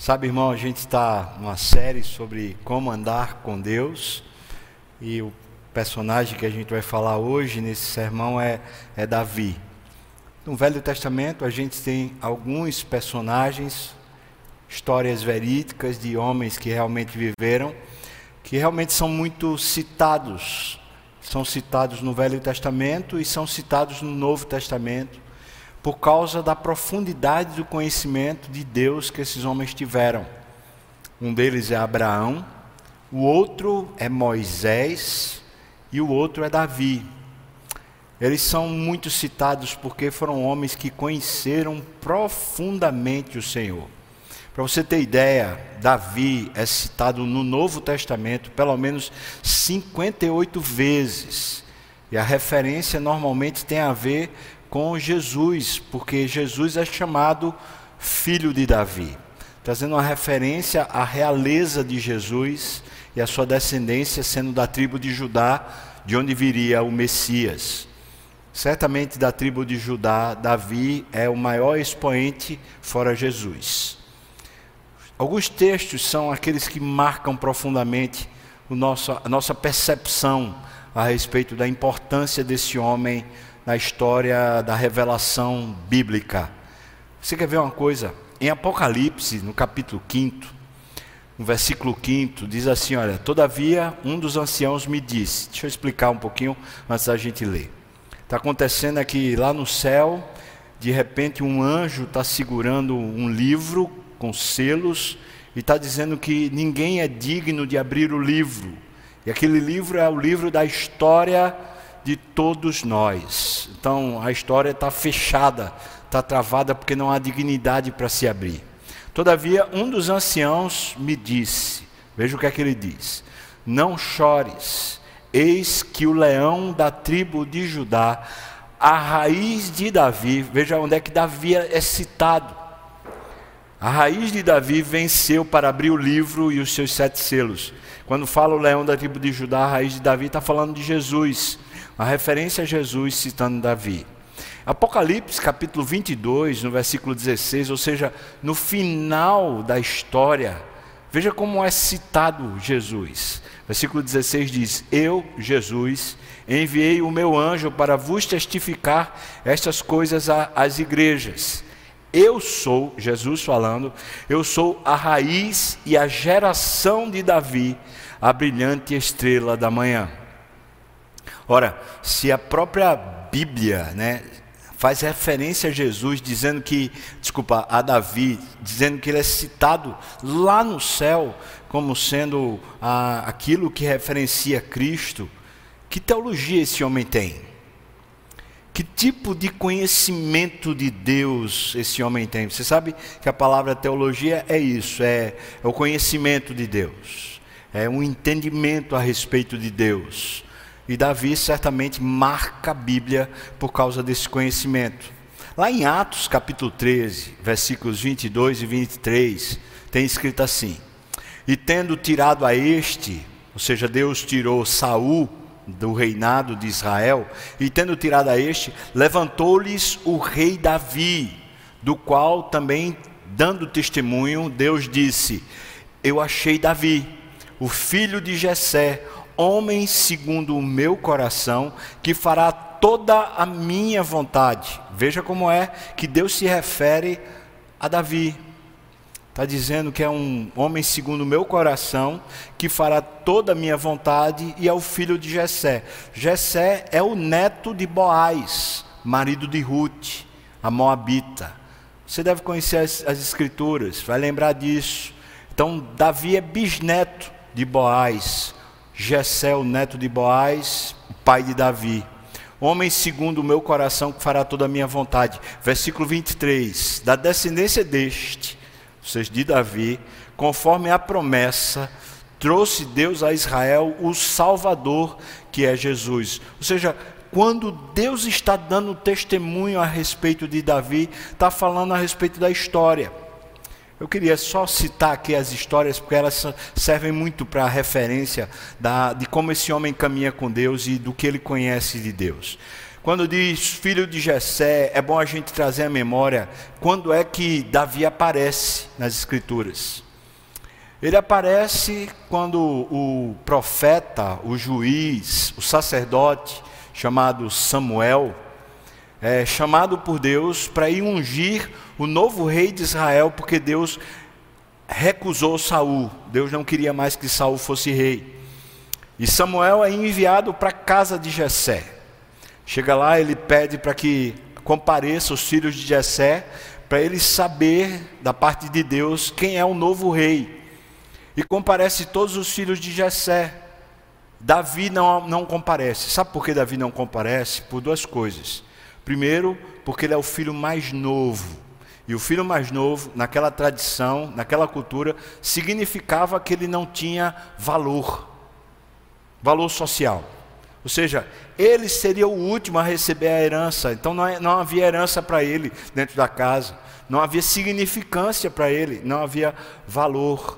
Sabe, irmão, a gente está numa série sobre como andar com Deus e o personagem que a gente vai falar hoje nesse sermão é, é Davi. No Velho Testamento a gente tem alguns personagens, histórias verídicas de homens que realmente viveram, que realmente são muito citados. São citados no Velho Testamento e são citados no Novo Testamento por causa da profundidade do conhecimento de Deus que esses homens tiveram. Um deles é Abraão, o outro é Moisés e o outro é Davi. Eles são muito citados porque foram homens que conheceram profundamente o Senhor. Para você ter ideia, Davi é citado no Novo Testamento pelo menos 58 vezes. E a referência normalmente tem a ver com Jesus, porque Jesus é chamado filho de Davi, trazendo uma referência à realeza de Jesus e à sua descendência sendo da tribo de Judá, de onde viria o Messias. Certamente da tribo de Judá, Davi é o maior expoente fora Jesus. Alguns textos são aqueles que marcam profundamente nosso, a nossa percepção a respeito da importância desse homem na história da revelação bíblica. Você quer ver uma coisa? Em Apocalipse, no capítulo 5, no versículo 5, diz assim: Olha, todavia um dos anciãos me disse, deixa eu explicar um pouquinho antes da gente ler. Está acontecendo aqui lá no céu, de repente um anjo está segurando um livro com selos e está dizendo que ninguém é digno de abrir o livro. E aquele livro é o livro da história de todos nós. Então a história está fechada, está travada porque não há dignidade para se abrir. Todavia, um dos anciãos me disse: veja o que é que ele diz: Não chores, eis que o leão da tribo de Judá, a raiz de Davi, veja onde é que Davi é citado. A raiz de Davi venceu para abrir o livro e os seus sete selos. Quando fala o leão da tribo de Judá, a raiz de Davi está falando de Jesus. A referência a Jesus citando Davi. Apocalipse capítulo 22, no versículo 16, ou seja, no final da história, veja como é citado Jesus. Versículo 16 diz: Eu, Jesus, enviei o meu anjo para vos testificar estas coisas às igrejas. Eu sou, Jesus falando, eu sou a raiz e a geração de Davi, a brilhante estrela da manhã. Ora, se a própria Bíblia, né, faz referência a Jesus, dizendo que, desculpa, a Davi, dizendo que ele é citado lá no céu como sendo aquilo que referencia Cristo, que teologia esse homem tem? Que tipo de conhecimento de Deus esse homem tem? Você sabe que a palavra teologia é isso, é, é o conhecimento de Deus, é um entendimento a respeito de Deus. E Davi certamente marca a Bíblia por causa desse conhecimento. Lá em Atos capítulo 13, versículos 22 e 23, tem escrito assim: E tendo tirado a este, ou seja, Deus tirou Saul do reinado de Israel, e tendo tirado a este, levantou-lhes o rei Davi, do qual também dando testemunho, Deus disse: Eu achei Davi, o filho de Jessé, homem segundo o meu coração, que fará toda a minha vontade. Veja como é que Deus se refere a Davi. Está dizendo que é um homem segundo o meu coração, que fará toda a minha vontade, e é o filho de Jessé. Jessé é o neto de Boaz, marido de Ruth, a Moabita. Você deve conhecer as, as escrituras, vai lembrar disso. Então, Davi é bisneto de Boaz, Jessé, o neto de Boaz, pai de Davi. Homem segundo o meu coração que fará toda a minha vontade. Versículo 23. Da descendência deste, ou seja, de Davi, conforme a promessa, trouxe Deus a Israel o Salvador, que é Jesus. Ou seja, quando Deus está dando testemunho a respeito de Davi, está falando a respeito da história. Eu queria só citar aqui as histórias, porque elas servem muito para referência da, de como esse homem caminha com Deus e do que ele conhece de Deus. Quando diz filho de Jessé, é bom a gente trazer à memória quando é que Davi aparece nas escrituras. Ele aparece quando o profeta, o juiz, o sacerdote chamado Samuel, é chamado por Deus para ir ungir o novo rei de Israel, porque Deus recusou Saul. Deus não queria mais que Saul fosse rei. E Samuel é enviado para a casa de Jessé. Chega lá, ele pede para que compareça os filhos de Jessé, para ele saber da parte de Deus quem é o novo rei. E comparece todos os filhos de Jessé. Davi não, não comparece. Sabe por que Davi não comparece? Por duas coisas. Primeiro, porque ele é o filho mais novo. E o filho mais novo, naquela tradição, naquela cultura, significava que ele não tinha valor, valor social. Ou seja, ele seria o último a receber a herança, então não, é, não havia herança para ele dentro da casa, não havia significância para ele, não havia valor.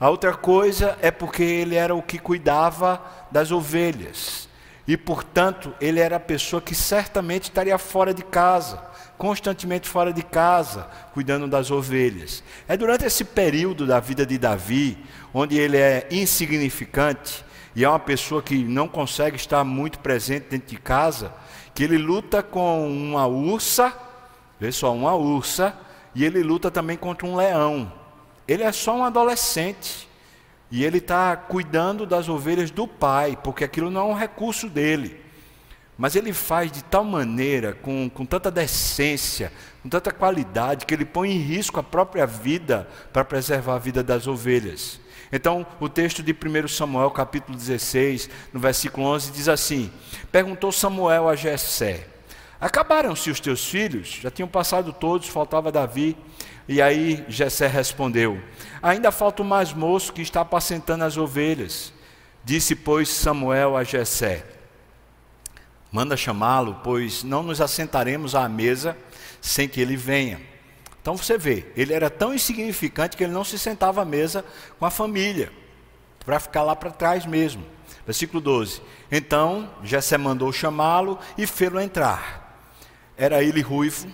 A outra coisa é porque ele era o que cuidava das ovelhas. E, portanto, ele era a pessoa que certamente estaria fora de casa, constantemente fora de casa, cuidando das ovelhas. É durante esse período da vida de Davi, onde ele é insignificante e é uma pessoa que não consegue estar muito presente dentro de casa, que ele luta com uma ursa, vê só, uma ursa, e ele luta também contra um leão. Ele é só um adolescente. E ele está cuidando das ovelhas do pai, porque aquilo não é um recurso dele. Mas ele faz de tal maneira, com, com tanta decência, com tanta qualidade, que ele põe em risco a própria vida para preservar a vida das ovelhas. Então, o texto de 1 Samuel, capítulo 16, no versículo 11, diz assim: Perguntou Samuel a Jessé: Acabaram-se os teus filhos? Já tinham passado todos, faltava Davi. E aí Jessé respondeu: Ainda falta o mais moço que está apacentando as ovelhas. Disse, pois, Samuel a Jessé: Manda chamá-lo, pois não nos assentaremos à mesa sem que ele venha. Então você vê, ele era tão insignificante que ele não se sentava à mesa com a família, para ficar lá para trás mesmo. Versículo 12: Então Jessé mandou chamá-lo e fê-lo entrar. Era ele ruivo,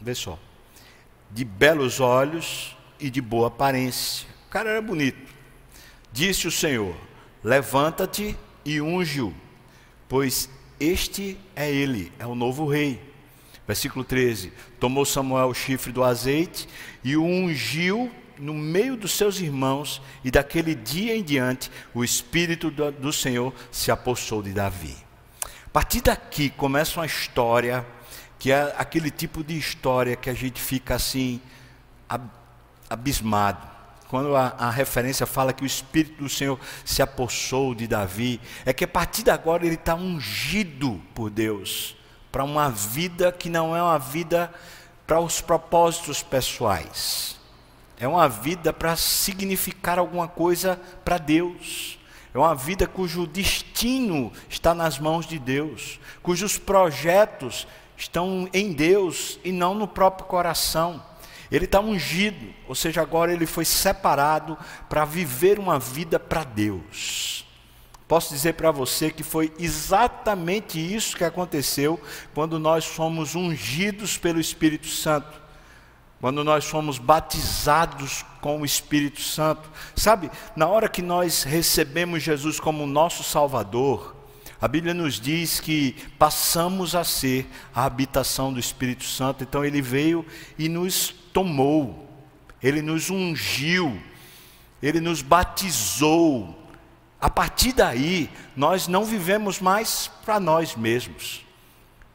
vê só, de belos olhos e de boa aparência. O cara era bonito. Disse o Senhor: Levanta-te e unge-o, pois este é ele, é o novo rei. Versículo 13: Tomou Samuel o chifre do azeite e o ungiu no meio dos seus irmãos, e daquele dia em diante o Espírito do, do Senhor se apossou de Davi. A partir daqui começa uma história que é aquele tipo de história que a gente fica assim, abismado. Quando a, a, referência fala que o Espírito do Senhor se apossou de Davi, é que a partir de agora ele está ungido por Deus para uma vida que não é uma vida para os propósitos pessoais, é uma vida para significar alguma coisa para Deus. É uma vida cujo destino está nas mãos de Deus, cujos projetos estão em Deus e não no próprio coração. Ele está ungido, ou seja, agora ele foi separado para viver uma vida para Deus. Posso dizer para você que foi exatamente isso que aconteceu quando nós fomos ungidos pelo Espírito Santo, quando nós fomos batizados com o Espírito Santo. Sabe, na hora que nós recebemos Jesus como nosso Salvador, a Bíblia nos diz que passamos a ser a habitação do Espírito Santo, então ele veio e nos tomou, ele nos ungiu, ele nos batizou. A partir daí, nós não vivemos mais para nós mesmos.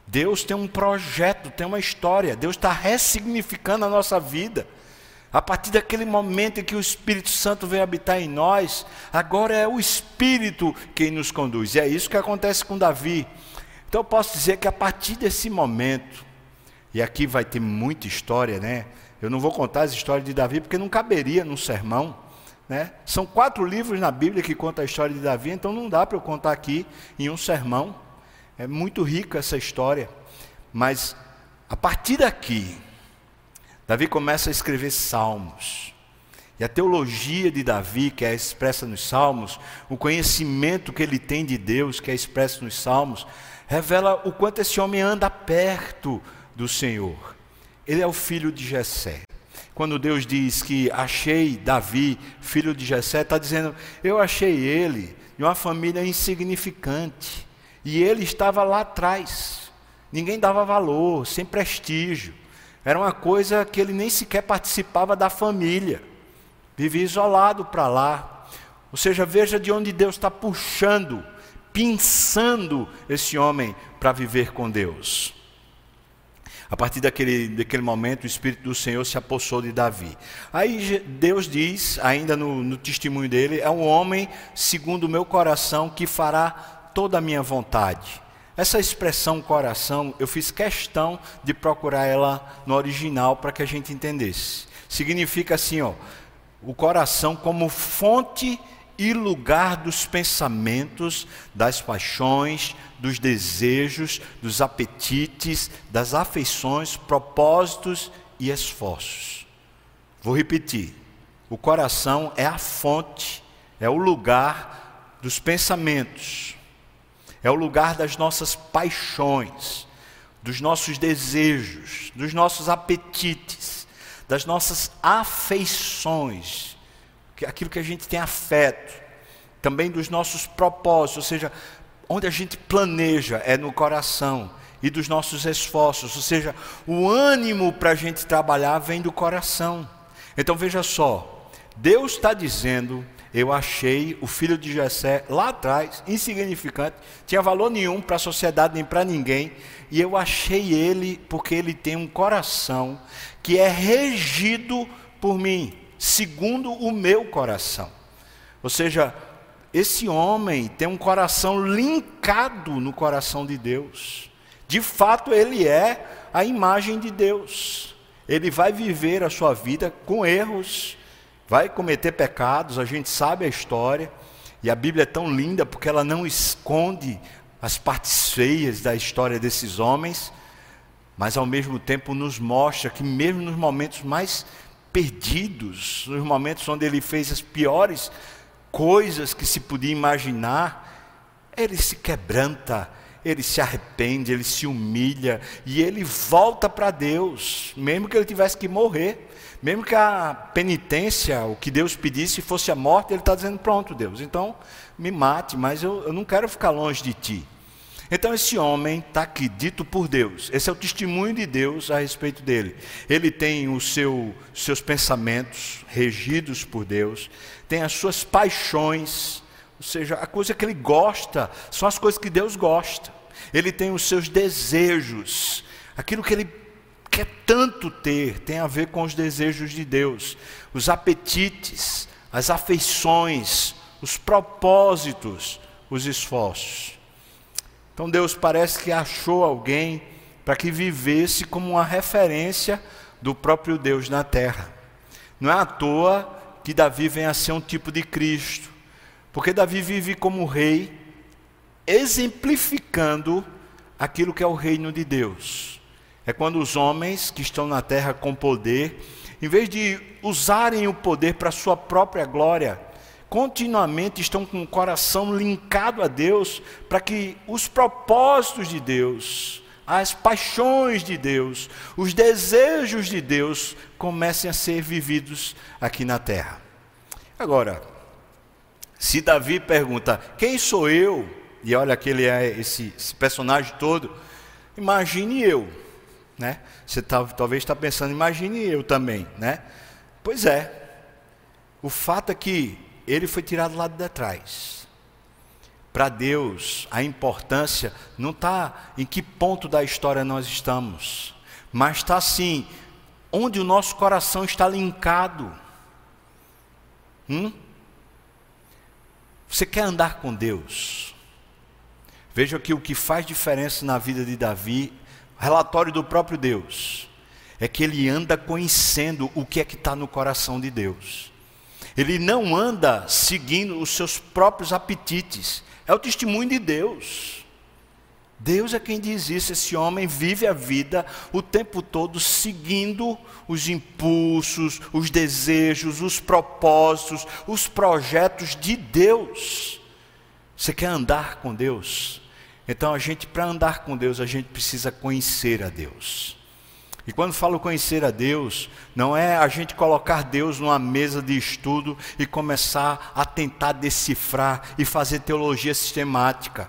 Deus tem um projeto, tem uma história, Deus está ressignificando a nossa vida. A partir daquele momento em que o Espírito Santo vem habitar em nós, agora é o Espírito quem nos conduz. E é isso que acontece com Davi. Então eu posso dizer que a partir desse momento, e aqui vai ter muita história, né? Eu não vou contar as histórias de Davi porque não caberia num sermão. Né? São quatro livros na Bíblia que contam a história de Davi, então não dá para eu contar aqui em um sermão. É muito rica essa história. Mas a partir daqui, Davi começa a escrever salmos. E a teologia de Davi, que é expressa nos Salmos, o conhecimento que ele tem de Deus, que é expresso nos Salmos, revela o quanto esse homem anda perto do Senhor. Ele é o filho de Jessé. Quando Deus diz que achei Davi, filho de Jessé, está dizendo, eu achei ele de uma família insignificante. E ele estava lá atrás. Ninguém dava valor, sem prestígio. Era uma coisa que ele nem sequer participava da família vivia isolado para lá. Ou seja, veja de onde Deus está puxando, pinçando esse homem para viver com Deus. A partir daquele, daquele momento, o Espírito do Senhor se apossou de Davi. Aí Deus diz, ainda no, no testemunho dele: é um homem segundo o meu coração que fará toda a minha vontade. Essa expressão coração, eu fiz questão de procurar ela no original para que a gente entendesse. Significa assim, ó, o coração como fonte e lugar dos pensamentos, das paixões, dos desejos, dos apetites, das afeições, propósitos e esforços. Vou repetir: o coração é a fonte, é o lugar dos pensamentos, é o lugar das nossas paixões, dos nossos desejos, dos nossos apetites das nossas afeições, aquilo que a gente tem afeto, também dos nossos propósitos, ou seja, onde a gente planeja é no coração e dos nossos esforços, ou seja, o ânimo para a gente trabalhar vem do coração. Então veja só, Deus está dizendo eu achei o filho de Jessé lá atrás, insignificante, tinha valor nenhum para a sociedade nem para ninguém, e eu achei ele porque ele tem um coração que é regido por mim, segundo o meu coração. Ou seja, esse homem tem um coração linkado no coração de Deus. De fato, ele é a imagem de Deus. Ele vai viver a sua vida com erros, vai cometer pecados, a gente sabe a história, e a Bíblia é tão linda porque ela não esconde as partes feias da história desses homens, mas ao mesmo tempo nos mostra que, mesmo nos momentos mais perdidos, nos momentos onde ele fez as piores coisas que se podia imaginar, ele se quebranta, ele se arrepende, ele se humilha e ele volta para Deus, mesmo que ele tivesse que morrer. Mesmo que a penitência, o que Deus pedisse, fosse a morte, Ele está dizendo: pronto, Deus, então me mate, mas eu, eu não quero ficar longe de ti. Então, esse homem está aqui, dito por Deus. Esse é o testemunho de Deus a respeito dele. Ele tem os seu, seus pensamentos regidos por Deus, tem as suas paixões, ou seja, a coisa que ele gosta são as coisas que Deus gosta. Ele tem os seus desejos, aquilo que ele quer tanto ter tem a ver com os desejos de Deus, os apetites, as afeições, os propósitos, os esforços. Então Deus parece que achou alguém para que vivesse como uma referência do próprio Deus na terra. Não é à toa que Davi vem a ser um tipo de Cristo, porque Davi vive como rei, exemplificando aquilo que é o reino de Deus. É quando os homens que estão na terra com poder, em vez de usarem o poder para sua própria glória, continuamente estão com o coração linkado a Deus, para que os propósitos de Deus, as paixões de Deus, os desejos de Deus comecem a ser vividos aqui na terra. Agora, se Davi pergunta: Quem sou eu? E olha que ele é esse, esse personagem todo. Imagine eu né? Você tá, talvez está pensando, imagine eu também, né? Pois é. O fato é que ele foi tirado lá de trás. Para Deus, a importância não está em que ponto da história nós estamos, mas está assim, onde o nosso coração está linkado. Hum? Você quer andar com Deus? Veja que o que faz diferença na vida de Davi relatório do próprio Deus, é que ele anda conhecendo o que é que está no coração de Deus. Ele não anda seguindo os seus próprios apetites. É o testemunho de Deus. Deus é quem diz isso. Esse homem vive a vida o tempo todo seguindo os impulsos, os desejos, os propósitos, os projetos de Deus. Você quer andar com Deus? Então a gente, para andar com Deus, a gente precisa conhecer a Deus. E quando falo conhecer a Deus, não é a gente colocar Deus numa mesa de estudo e começar a tentar decifrar e fazer teologia sistemática.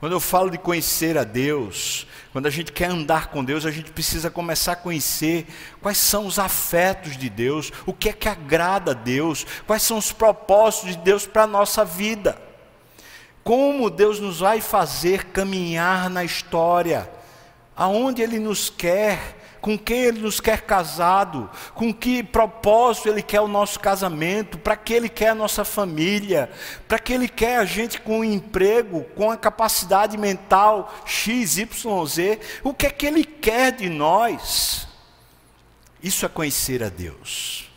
Quando eu falo de conhecer a Deus, quando a gente quer andar com Deus, a gente precisa começar a conhecer quais são os afetos de Deus, o que é que agrada a Deus, quais são os propósitos de Deus para a nossa vida. Como Deus nos vai fazer caminhar na história, aonde Ele nos quer, com quem Ele nos quer casado, com que propósito Ele quer o nosso casamento, para que Ele quer a nossa família, para que Ele quer a gente com um emprego, com a capacidade mental X, Y, Z, o que é que Ele quer de nós? Isso é conhecer a Deus.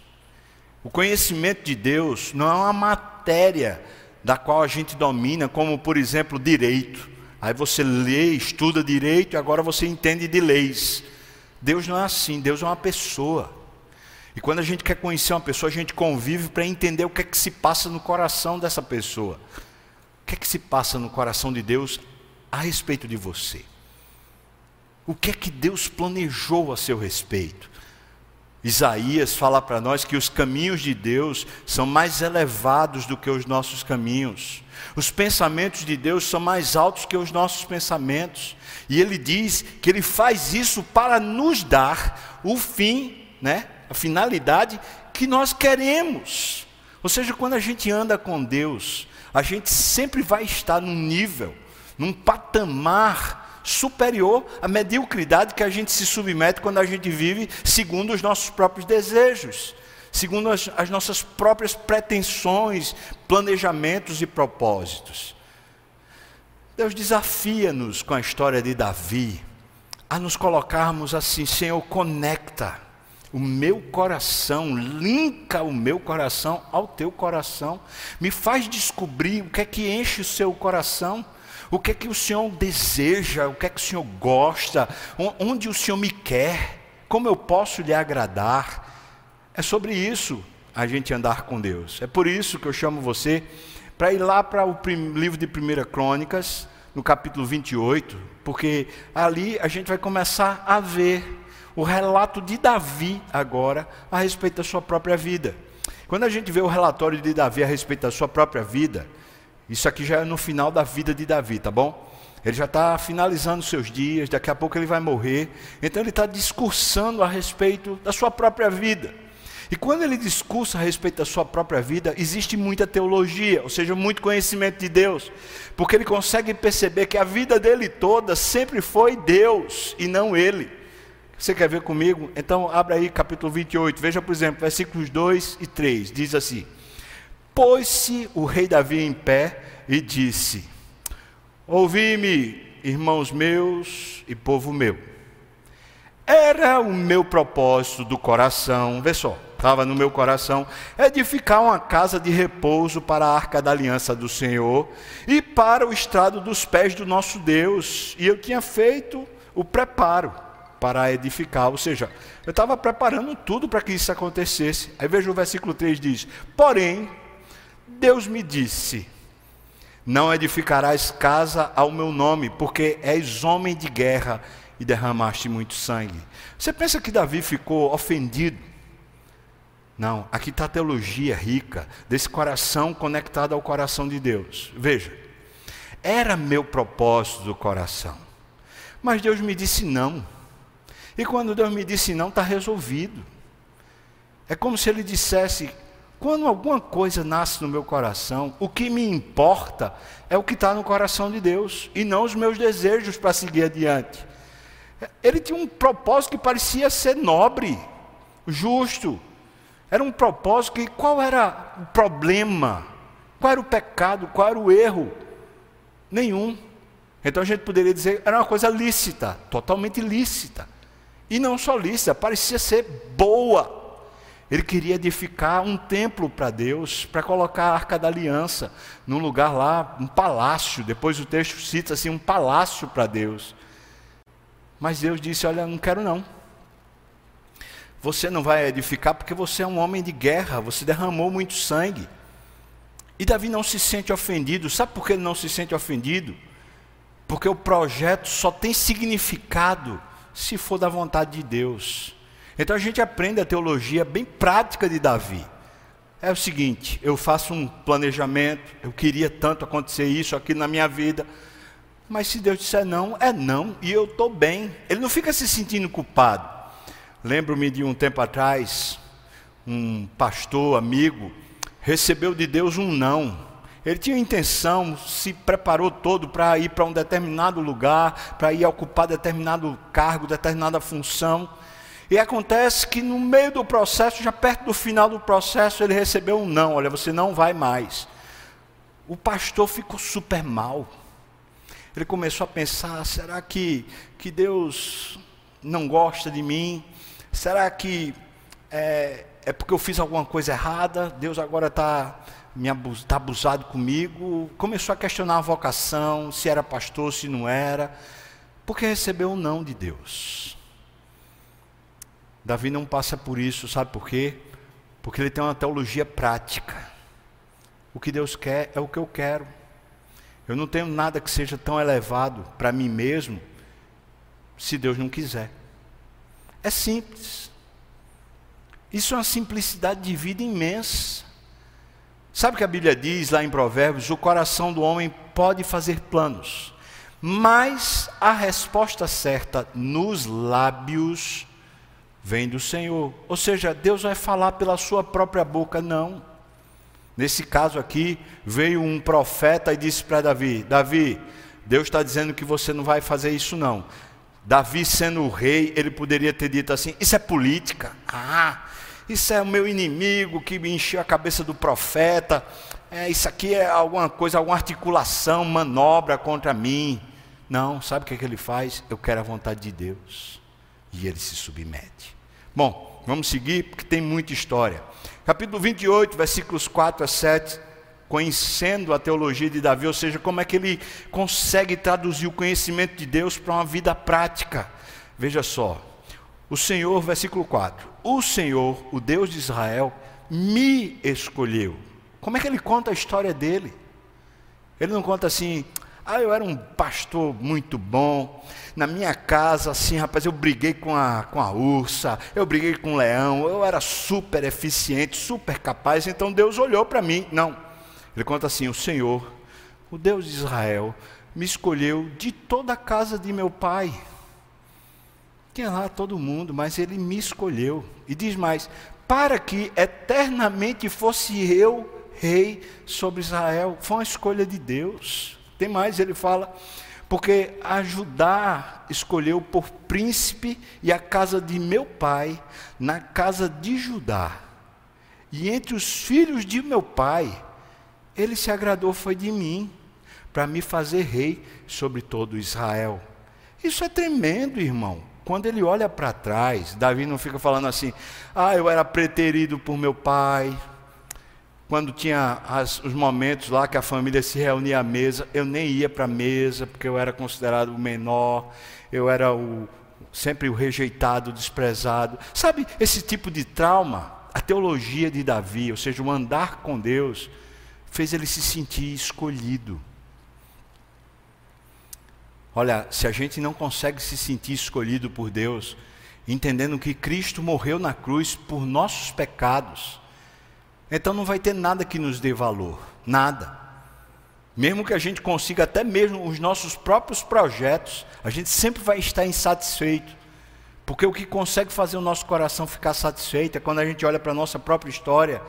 O conhecimento de Deus não é uma matéria da qual a gente domina, como por exemplo direito. Aí você lê, estuda direito e agora você entende de leis. Deus não é assim, Deus é uma pessoa. E quando a gente quer conhecer uma pessoa, a gente convive para entender o que é que se passa no coração dessa pessoa. O que é que se passa no coração de Deus a respeito de você? O que é que Deus planejou a seu respeito? Isaías fala para nós que os caminhos de Deus são mais elevados do que os nossos caminhos. Os pensamentos de Deus são mais altos que os nossos pensamentos. E ele diz que ele faz isso para nos dar o fim, né, a finalidade que nós queremos. Ou seja, quando a gente anda com Deus, a gente sempre vai estar num nível, num patamar superior à mediocridade que a gente se submete quando a gente vive segundo os nossos próprios desejos, segundo as, as nossas próprias pretensões, planejamentos e propósitos. Deus desafia-nos com a história de Davi a nos colocarmos assim, Senhor, conecta o meu coração, linka o meu coração ao teu coração, me faz descobrir o que é que enche o seu coração, o que é que o Senhor deseja, o que é que o Senhor gosta, onde o Senhor me quer, como eu posso lhe agradar. É sobre isso a gente andar com Deus. É por isso que eu chamo você para ir lá para o livro de 1 Crônicas, no capítulo 28, porque ali a gente vai começar a ver o relato de Davi agora a respeito da sua própria vida. Quando a gente vê o relatório de Davi a respeito da sua própria vida, isso aqui já é no final da vida de Davi, tá bom? Ele já está finalizando seus dias, daqui a pouco ele vai morrer. Então ele está discursando a respeito da sua própria vida. E quando ele discursa a respeito da sua própria vida, existe muita teologia, ou seja, muito conhecimento de Deus, porque ele consegue perceber que a vida dele toda sempre foi Deus e não ele. Você quer ver comigo? Então, abra aí capítulo 28, veja, por exemplo, versículos 2 e 3, diz assim: Pôs-se o rei Davi em pé e disse: Ouvi-me, irmãos meus e povo meu. Era o meu propósito do coração, vê só, estava no meu coração, edificar uma casa de repouso para a arca da aliança do Senhor e para o estrado dos pés do nosso Deus. E eu tinha feito o preparo para edificar, ou seja, eu estava preparando tudo para que isso acontecesse. Aí veja o versículo 3 diz: Porém, Deus me disse: Não edificarás casa ao meu nome, porque és homem de guerra e derramaste muito sangue. Você pensa que Davi ficou ofendido? Não, aqui está a teologia rica desse coração conectado ao coração de Deus. Veja, era meu propósito do coração, mas Deus me disse não. E quando Deus me disse não, está resolvido. É como se Ele dissesse: quando alguma coisa nasce no meu coração, o que me importa é o que está no coração de Deus e não os meus desejos para seguir adiante. Ele tinha um propósito que parecia ser nobre, justo, era um propósito que qual era o problema? Qual era o pecado? Qual era o erro? Nenhum. Então a gente poderia dizer era uma coisa lícita, totalmente lícita. E não só lícita, parecia ser boa. Ele queria edificar um templo para Deus, para colocar a arca da aliança num lugar lá, um palácio. Depois o texto cita assim: um palácio para Deus. Mas Deus disse: Olha, não quero não. Você não vai edificar porque você é um homem de guerra, você derramou muito sangue. E Davi não se sente ofendido. Sabe por que ele não se sente ofendido? Porque o projeto só tem significado se for da vontade de Deus. Então a gente aprende a teologia bem prática de Davi. É o seguinte: eu faço um planejamento, eu queria tanto acontecer isso aqui na minha vida, mas se Deus disser não, é não, e eu estou bem. Ele não fica se sentindo culpado. Lembro-me de um tempo atrás, um pastor amigo recebeu de Deus um não. Ele tinha intenção, se preparou todo para ir para um determinado lugar, para ir ocupar determinado cargo, determinada função. E acontece que no meio do processo, já perto do final do processo, ele recebeu um não: olha, você não vai mais. O pastor ficou super mal. Ele começou a pensar: será que, que Deus não gosta de mim? Será que é, é porque eu fiz alguma coisa errada? Deus agora está me abus, tá abusado comigo? Começou a questionar a vocação, se era pastor, se não era, porque recebeu um não de Deus. Davi não passa por isso, sabe por quê? Porque ele tem uma teologia prática. O que Deus quer é o que eu quero. Eu não tenho nada que seja tão elevado para mim mesmo, se Deus não quiser. É simples. Isso é uma simplicidade de vida imensa. Sabe o que a Bíblia diz lá em Provérbios? O coração do homem pode fazer planos, mas a resposta certa nos lábios vem do Senhor. Ou seja, Deus vai falar pela sua própria boca, não. Nesse caso aqui, veio um profeta e disse para Davi: Davi, Deus está dizendo que você não vai fazer isso, não. Davi, sendo o rei, ele poderia ter dito assim: Isso é política. Ah, isso é o meu inimigo que me encheu a cabeça do profeta. É, isso aqui é alguma coisa, alguma articulação, manobra contra mim. Não, sabe o que, é que ele faz? Eu quero a vontade de Deus e ele se submete. Bom, vamos seguir porque tem muita história. Capítulo 28, versículos 4 a 7, conhecendo a teologia de Davi, ou seja, como é que ele consegue traduzir o conhecimento de Deus para uma vida prática. Veja só, o Senhor, versículo 4: O Senhor, o Deus de Israel, me escolheu. Como é que ele conta a história dele? Ele não conta assim, ah, eu era um pastor muito bom. Na minha casa, assim, rapaz, eu briguei com a, com a ursa, eu briguei com o leão, eu era super eficiente, super capaz, então Deus olhou para mim. Não. Ele conta assim: o Senhor, o Deus de Israel, me escolheu de toda a casa de meu pai. Tinha lá todo mundo, mas ele me escolheu. E diz mais: para que eternamente fosse eu rei sobre Israel. Foi uma escolha de Deus. Tem mais, ele fala, porque Judá escolheu por príncipe e a casa de meu pai na casa de Judá. E entre os filhos de meu pai, ele se agradou foi de mim, para me fazer rei sobre todo Israel. Isso é tremendo, irmão. Quando ele olha para trás, Davi não fica falando assim: ah, eu era preterido por meu pai, quando tinha as, os momentos lá que a família se reunia à mesa, eu nem ia para a mesa, porque eu era considerado o menor, eu era o, sempre o rejeitado, o desprezado. Sabe esse tipo de trauma? A teologia de Davi, ou seja, o andar com Deus, fez ele se sentir escolhido. Olha, se a gente não consegue se sentir escolhido por Deus, entendendo que Cristo morreu na cruz por nossos pecados, então não vai ter nada que nos dê valor, nada. Mesmo que a gente consiga até mesmo os nossos próprios projetos, a gente sempre vai estar insatisfeito. Porque o que consegue fazer o nosso coração ficar satisfeito é quando a gente olha para a nossa própria história,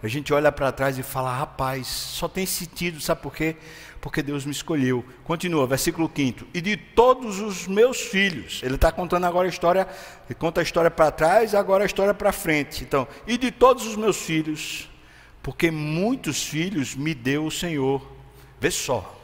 a gente olha para trás e fala: rapaz, só tem sentido, sabe por quê? Porque Deus me escolheu. Continua, versículo 5: E de todos os meus filhos, ele está contando agora a história, ele conta a história para trás, agora a história para frente. Então, e de todos os meus filhos, porque muitos filhos me deu o Senhor. Vê só,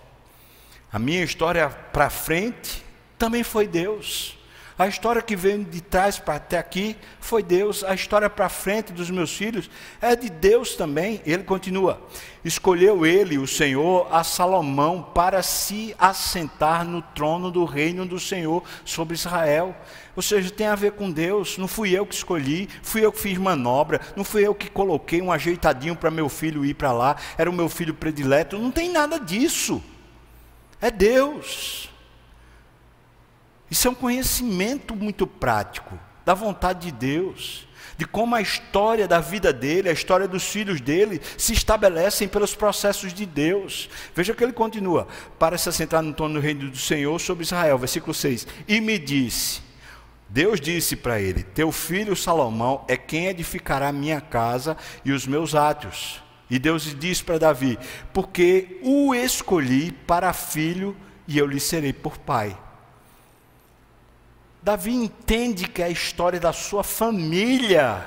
a minha história para frente também foi Deus. A história que veio de trás para até aqui foi Deus. A história para frente dos meus filhos é de Deus também. Ele continua: Escolheu ele, o Senhor, a Salomão para se assentar no trono do reino do Senhor sobre Israel. Ou seja, tem a ver com Deus. Não fui eu que escolhi, fui eu que fiz manobra, não fui eu que coloquei um ajeitadinho para meu filho ir para lá, era o meu filho predileto. Não tem nada disso. É Deus. Isso é um conhecimento muito prático da vontade de Deus, de como a história da vida dele, a história dos filhos dele se estabelecem pelos processos de Deus. Veja que ele continua: para se assentar no trono do reino do Senhor sobre Israel. Versículo 6: E me disse. Deus disse para ele: Teu filho Salomão é quem edificará a minha casa e os meus átrios. E Deus disse para Davi: Porque o escolhi para filho e eu lhe serei por pai. Davi entende que a história da sua família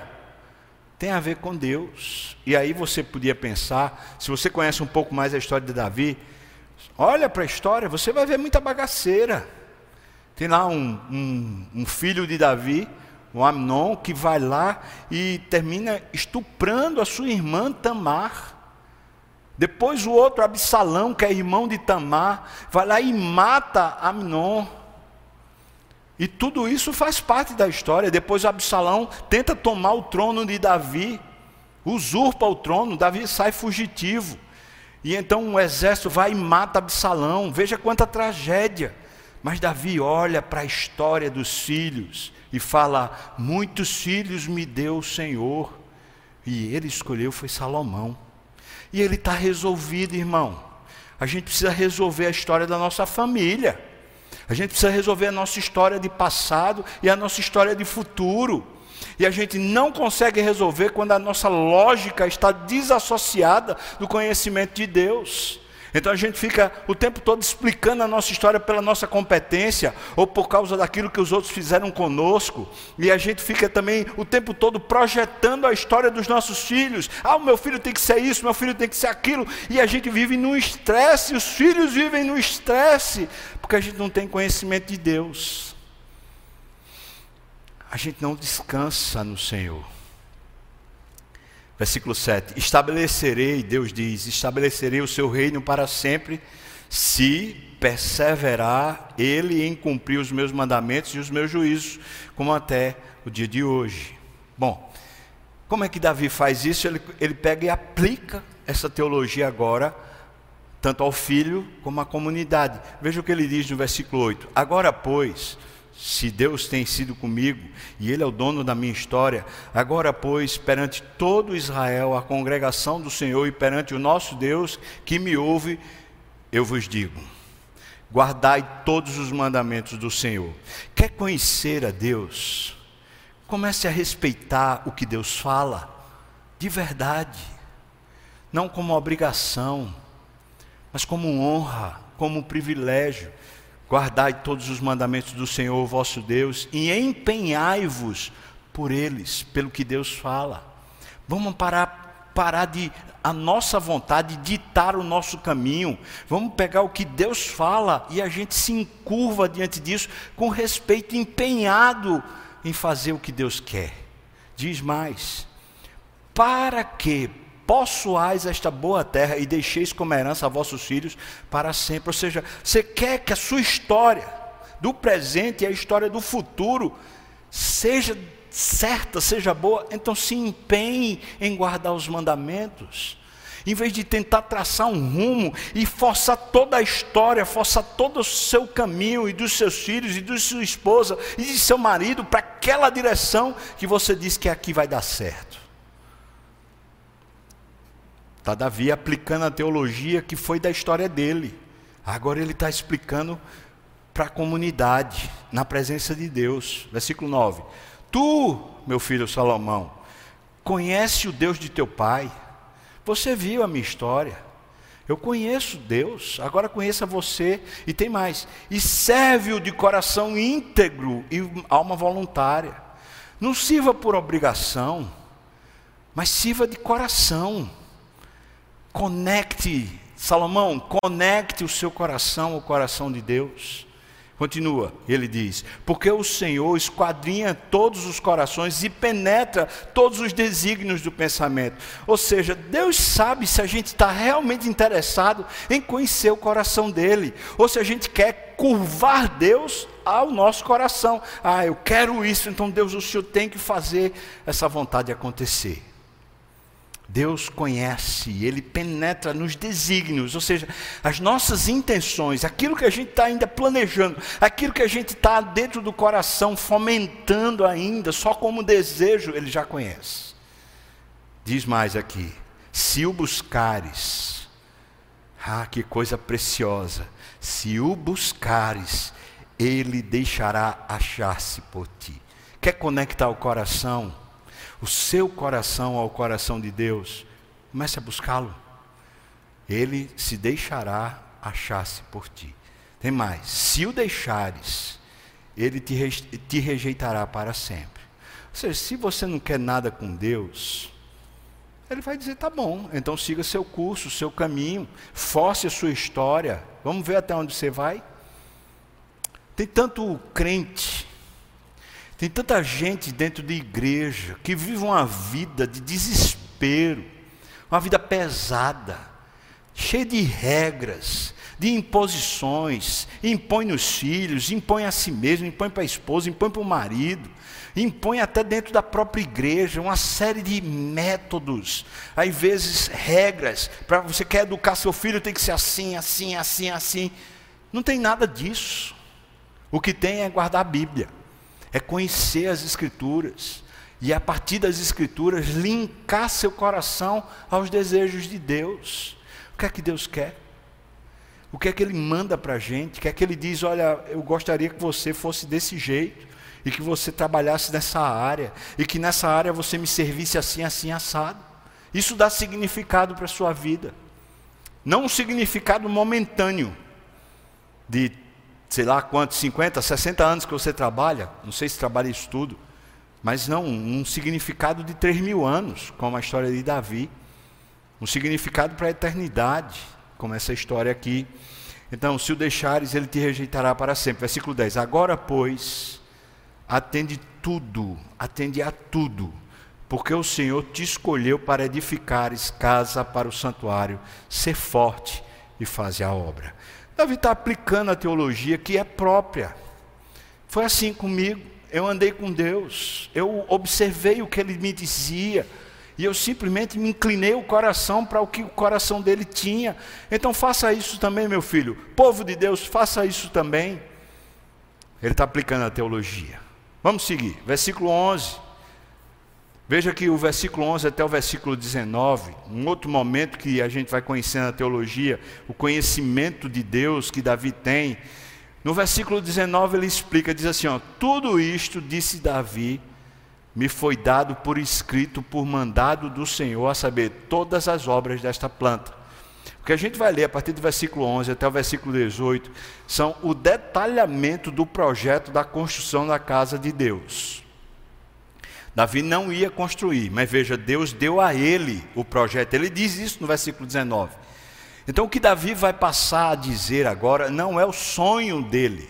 tem a ver com Deus. E aí você podia pensar, se você conhece um pouco mais a história de Davi, olha para a história, você vai ver muita bagaceira. Tem lá um, um, um filho de Davi, um Amnon, que vai lá e termina estuprando a sua irmã Tamar. Depois o outro, Absalão, que é irmão de Tamar, vai lá e mata Amnon. E tudo isso faz parte da história. Depois Absalão tenta tomar o trono de Davi, usurpa o trono, Davi sai fugitivo. E então o exército vai e mata Absalão. Veja quanta tragédia. Mas Davi olha para a história dos filhos e fala: Muitos filhos me deu o Senhor. E ele escolheu foi Salomão. E ele está resolvido, irmão. A gente precisa resolver a história da nossa família. A gente precisa resolver a nossa história de passado e a nossa história de futuro. E a gente não consegue resolver quando a nossa lógica está desassociada do conhecimento de Deus. Então a gente fica o tempo todo explicando a nossa história pela nossa competência ou por causa daquilo que os outros fizeram conosco. E a gente fica também o tempo todo projetando a história dos nossos filhos. Ah, o meu filho tem que ser isso, meu filho tem que ser aquilo. E a gente vive no estresse, os filhos vivem no estresse, porque a gente não tem conhecimento de Deus. A gente não descansa no Senhor. Versículo 7: Estabelecerei, Deus diz, estabelecerei o seu reino para sempre, se perseverar ele em cumprir os meus mandamentos e os meus juízos, como até o dia de hoje. Bom, como é que Davi faz isso? Ele, ele pega e aplica essa teologia agora, tanto ao filho como à comunidade. Veja o que ele diz no versículo 8: Agora, pois se Deus tem sido comigo e Ele é o dono da minha história, agora, pois, perante todo Israel, a congregação do Senhor e perante o nosso Deus que me ouve, eu vos digo: guardai todos os mandamentos do Senhor. Quer conhecer a Deus? Comece a respeitar o que Deus fala, de verdade, não como obrigação, mas como honra, como privilégio Guardai todos os mandamentos do Senhor vosso Deus e empenhai-vos por eles, pelo que Deus fala. Vamos parar, parar de a nossa vontade ditar o nosso caminho. Vamos pegar o que Deus fala e a gente se encurva diante disso com respeito empenhado em fazer o que Deus quer. Diz mais: para que possuais esta boa terra e deixeis como herança a vossos filhos para sempre. Ou seja, você quer que a sua história do presente e a história do futuro seja certa, seja boa, então se empenhe em guardar os mandamentos. Em vez de tentar traçar um rumo e forçar toda a história, forçar todo o seu caminho e dos seus filhos e de sua esposa e de seu marido para aquela direção que você diz que aqui vai dar certo. Está Davi aplicando a teologia que foi da história dele. Agora ele está explicando para a comunidade, na presença de Deus. Versículo 9: Tu, meu filho Salomão, conhece o Deus de teu pai. Você viu a minha história. Eu conheço Deus, agora conheça você e tem mais. E serve-o de coração íntegro e alma voluntária. Não sirva por obrigação, mas sirva de coração. Conecte, Salomão, conecte o seu coração ao coração de Deus. Continua, ele diz: Porque o Senhor esquadrinha todos os corações e penetra todos os desígnios do pensamento. Ou seja, Deus sabe se a gente está realmente interessado em conhecer o coração dele, ou se a gente quer curvar Deus ao nosso coração. Ah, eu quero isso, então Deus, o Senhor tem que fazer essa vontade acontecer. Deus conhece, Ele penetra nos desígnios, ou seja, as nossas intenções, aquilo que a gente está ainda planejando, aquilo que a gente está dentro do coração fomentando ainda, só como desejo, Ele já conhece. Diz mais aqui: se o buscares, ah, que coisa preciosa, se o buscares, Ele deixará achar-se por ti. Quer conectar o coração? O seu coração ao coração de Deus, comece a buscá-lo. Ele se deixará achar-se por ti. Tem mais: se o deixares, ele te, te rejeitará para sempre. Ou seja, se você não quer nada com Deus, ele vai dizer: tá bom, então siga seu curso, seu caminho, force a sua história, vamos ver até onde você vai. Tem tanto crente tem tanta gente dentro de igreja que vive uma vida de desespero, uma vida pesada, cheia de regras, de imposições, impõe nos filhos, impõe a si mesmo, impõe para a esposa, impõe para o marido, impõe até dentro da própria igreja uma série de métodos, às vezes regras, para você quer educar seu filho tem que ser assim, assim, assim, assim. Não tem nada disso. O que tem é guardar a Bíblia é conhecer as Escrituras e a partir das Escrituras linkar seu coração aos desejos de Deus. O que é que Deus quer? O que é que Ele manda para a gente? O que é que Ele diz? Olha, eu gostaria que você fosse desse jeito e que você trabalhasse nessa área e que nessa área você me servisse assim, assim, assado. Isso dá significado para a sua vida. Não um significado momentâneo de sei lá quantos, 50, 60 anos que você trabalha, não sei se trabalha isso tudo, mas não, um significado de 3 mil anos, como a história de Davi, um significado para a eternidade, como essa história aqui. Então, se o deixares, ele te rejeitará para sempre. Versículo 10: Agora, pois, atende tudo, atende a tudo, porque o Senhor te escolheu para edificares casa para o santuário, ser forte e fazer a obra. Davi está aplicando a teologia que é própria. Foi assim comigo. Eu andei com Deus, eu observei o que ele me dizia, e eu simplesmente me inclinei o coração para o que o coração dele tinha. Então faça isso também, meu filho. Povo de Deus, faça isso também. Ele está aplicando a teologia. Vamos seguir. Versículo 11. Veja que o versículo 11 até o versículo 19, um outro momento que a gente vai conhecendo a teologia, o conhecimento de Deus que Davi tem. No versículo 19 ele explica, diz assim: ó, tudo isto, disse Davi, me foi dado por escrito, por mandado do Senhor, a saber, todas as obras desta planta. O que a gente vai ler a partir do versículo 11 até o versículo 18 são o detalhamento do projeto da construção da casa de Deus. Davi não ia construir, mas veja, Deus deu a ele o projeto. Ele diz isso no versículo 19. Então o que Davi vai passar a dizer agora não é o sonho dele,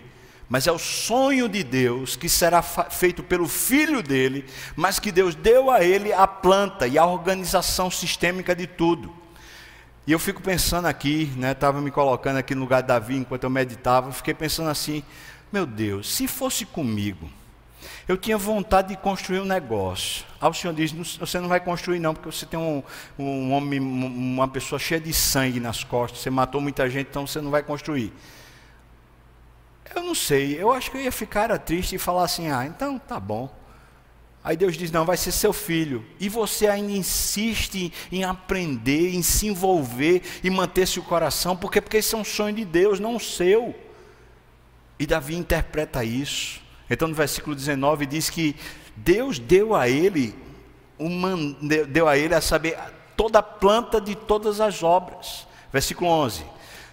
mas é o sonho de Deus que será feito pelo filho dele, mas que Deus deu a ele a planta e a organização sistêmica de tudo. E eu fico pensando aqui, né, estava me colocando aqui no lugar de Davi enquanto eu meditava, fiquei pensando assim, meu Deus, se fosse comigo, eu tinha vontade de construir um negócio. Aí o Senhor diz: Você não vai construir, não, porque você tem um, um homem, uma pessoa cheia de sangue nas costas. Você matou muita gente, então você não vai construir. Eu não sei, eu acho que eu ia ficar triste e falar assim: Ah, então tá bom. Aí Deus diz: Não, vai ser seu filho. E você ainda insiste em aprender, em se envolver e manter-se o coração, porque, porque esse é um sonho de Deus, não o seu. E Davi interpreta isso. Então no versículo 19 diz que Deus deu a ele uma, deu a ele a saber toda a planta de todas as obras. Versículo 11.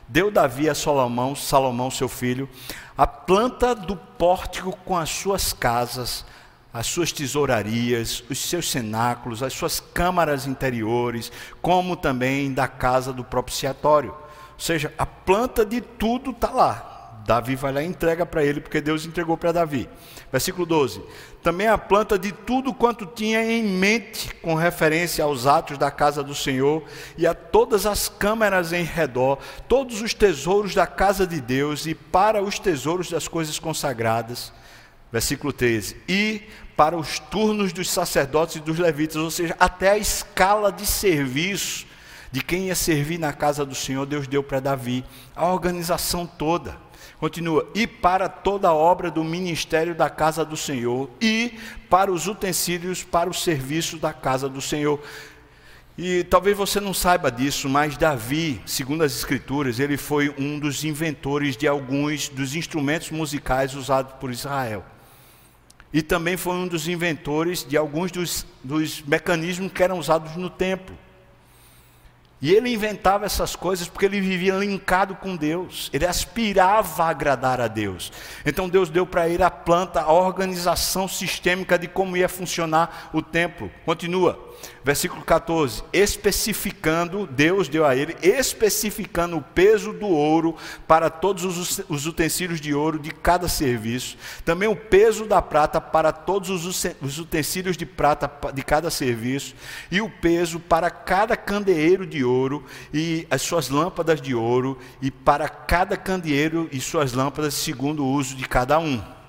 Deu Davi a Salomão, Salomão seu filho, a planta do pórtico com as suas casas, as suas tesourarias, os seus cenáculos, as suas câmaras interiores, como também da casa do propiciatório. Ou seja, a planta de tudo está lá. Davi vai lá e entrega para ele, porque Deus entregou para Davi. Versículo 12: Também a planta de tudo quanto tinha em mente com referência aos atos da casa do Senhor e a todas as câmaras em redor, todos os tesouros da casa de Deus e para os tesouros das coisas consagradas. Versículo 13: E para os turnos dos sacerdotes e dos levitas, ou seja, até a escala de serviço de quem ia servir na casa do Senhor, Deus deu para Davi, a organização toda. Continua, e para toda a obra do ministério da casa do Senhor, e para os utensílios para o serviço da casa do Senhor. E talvez você não saiba disso, mas Davi, segundo as Escrituras, ele foi um dos inventores de alguns dos instrumentos musicais usados por Israel. E também foi um dos inventores de alguns dos, dos mecanismos que eram usados no templo. E ele inventava essas coisas porque ele vivia linkado com Deus, ele aspirava a agradar a Deus. Então Deus deu para ele a planta, a organização sistêmica de como ia funcionar o templo. Continua versículo 14, especificando, Deus deu a ele, especificando o peso do ouro para todos os, os utensílios de ouro de cada serviço, também o peso da prata para todos os, os utensílios de prata de cada serviço, e o peso para cada candeeiro de ouro e as suas lâmpadas de ouro, e para cada candeeiro e suas lâmpadas, segundo o uso de cada um.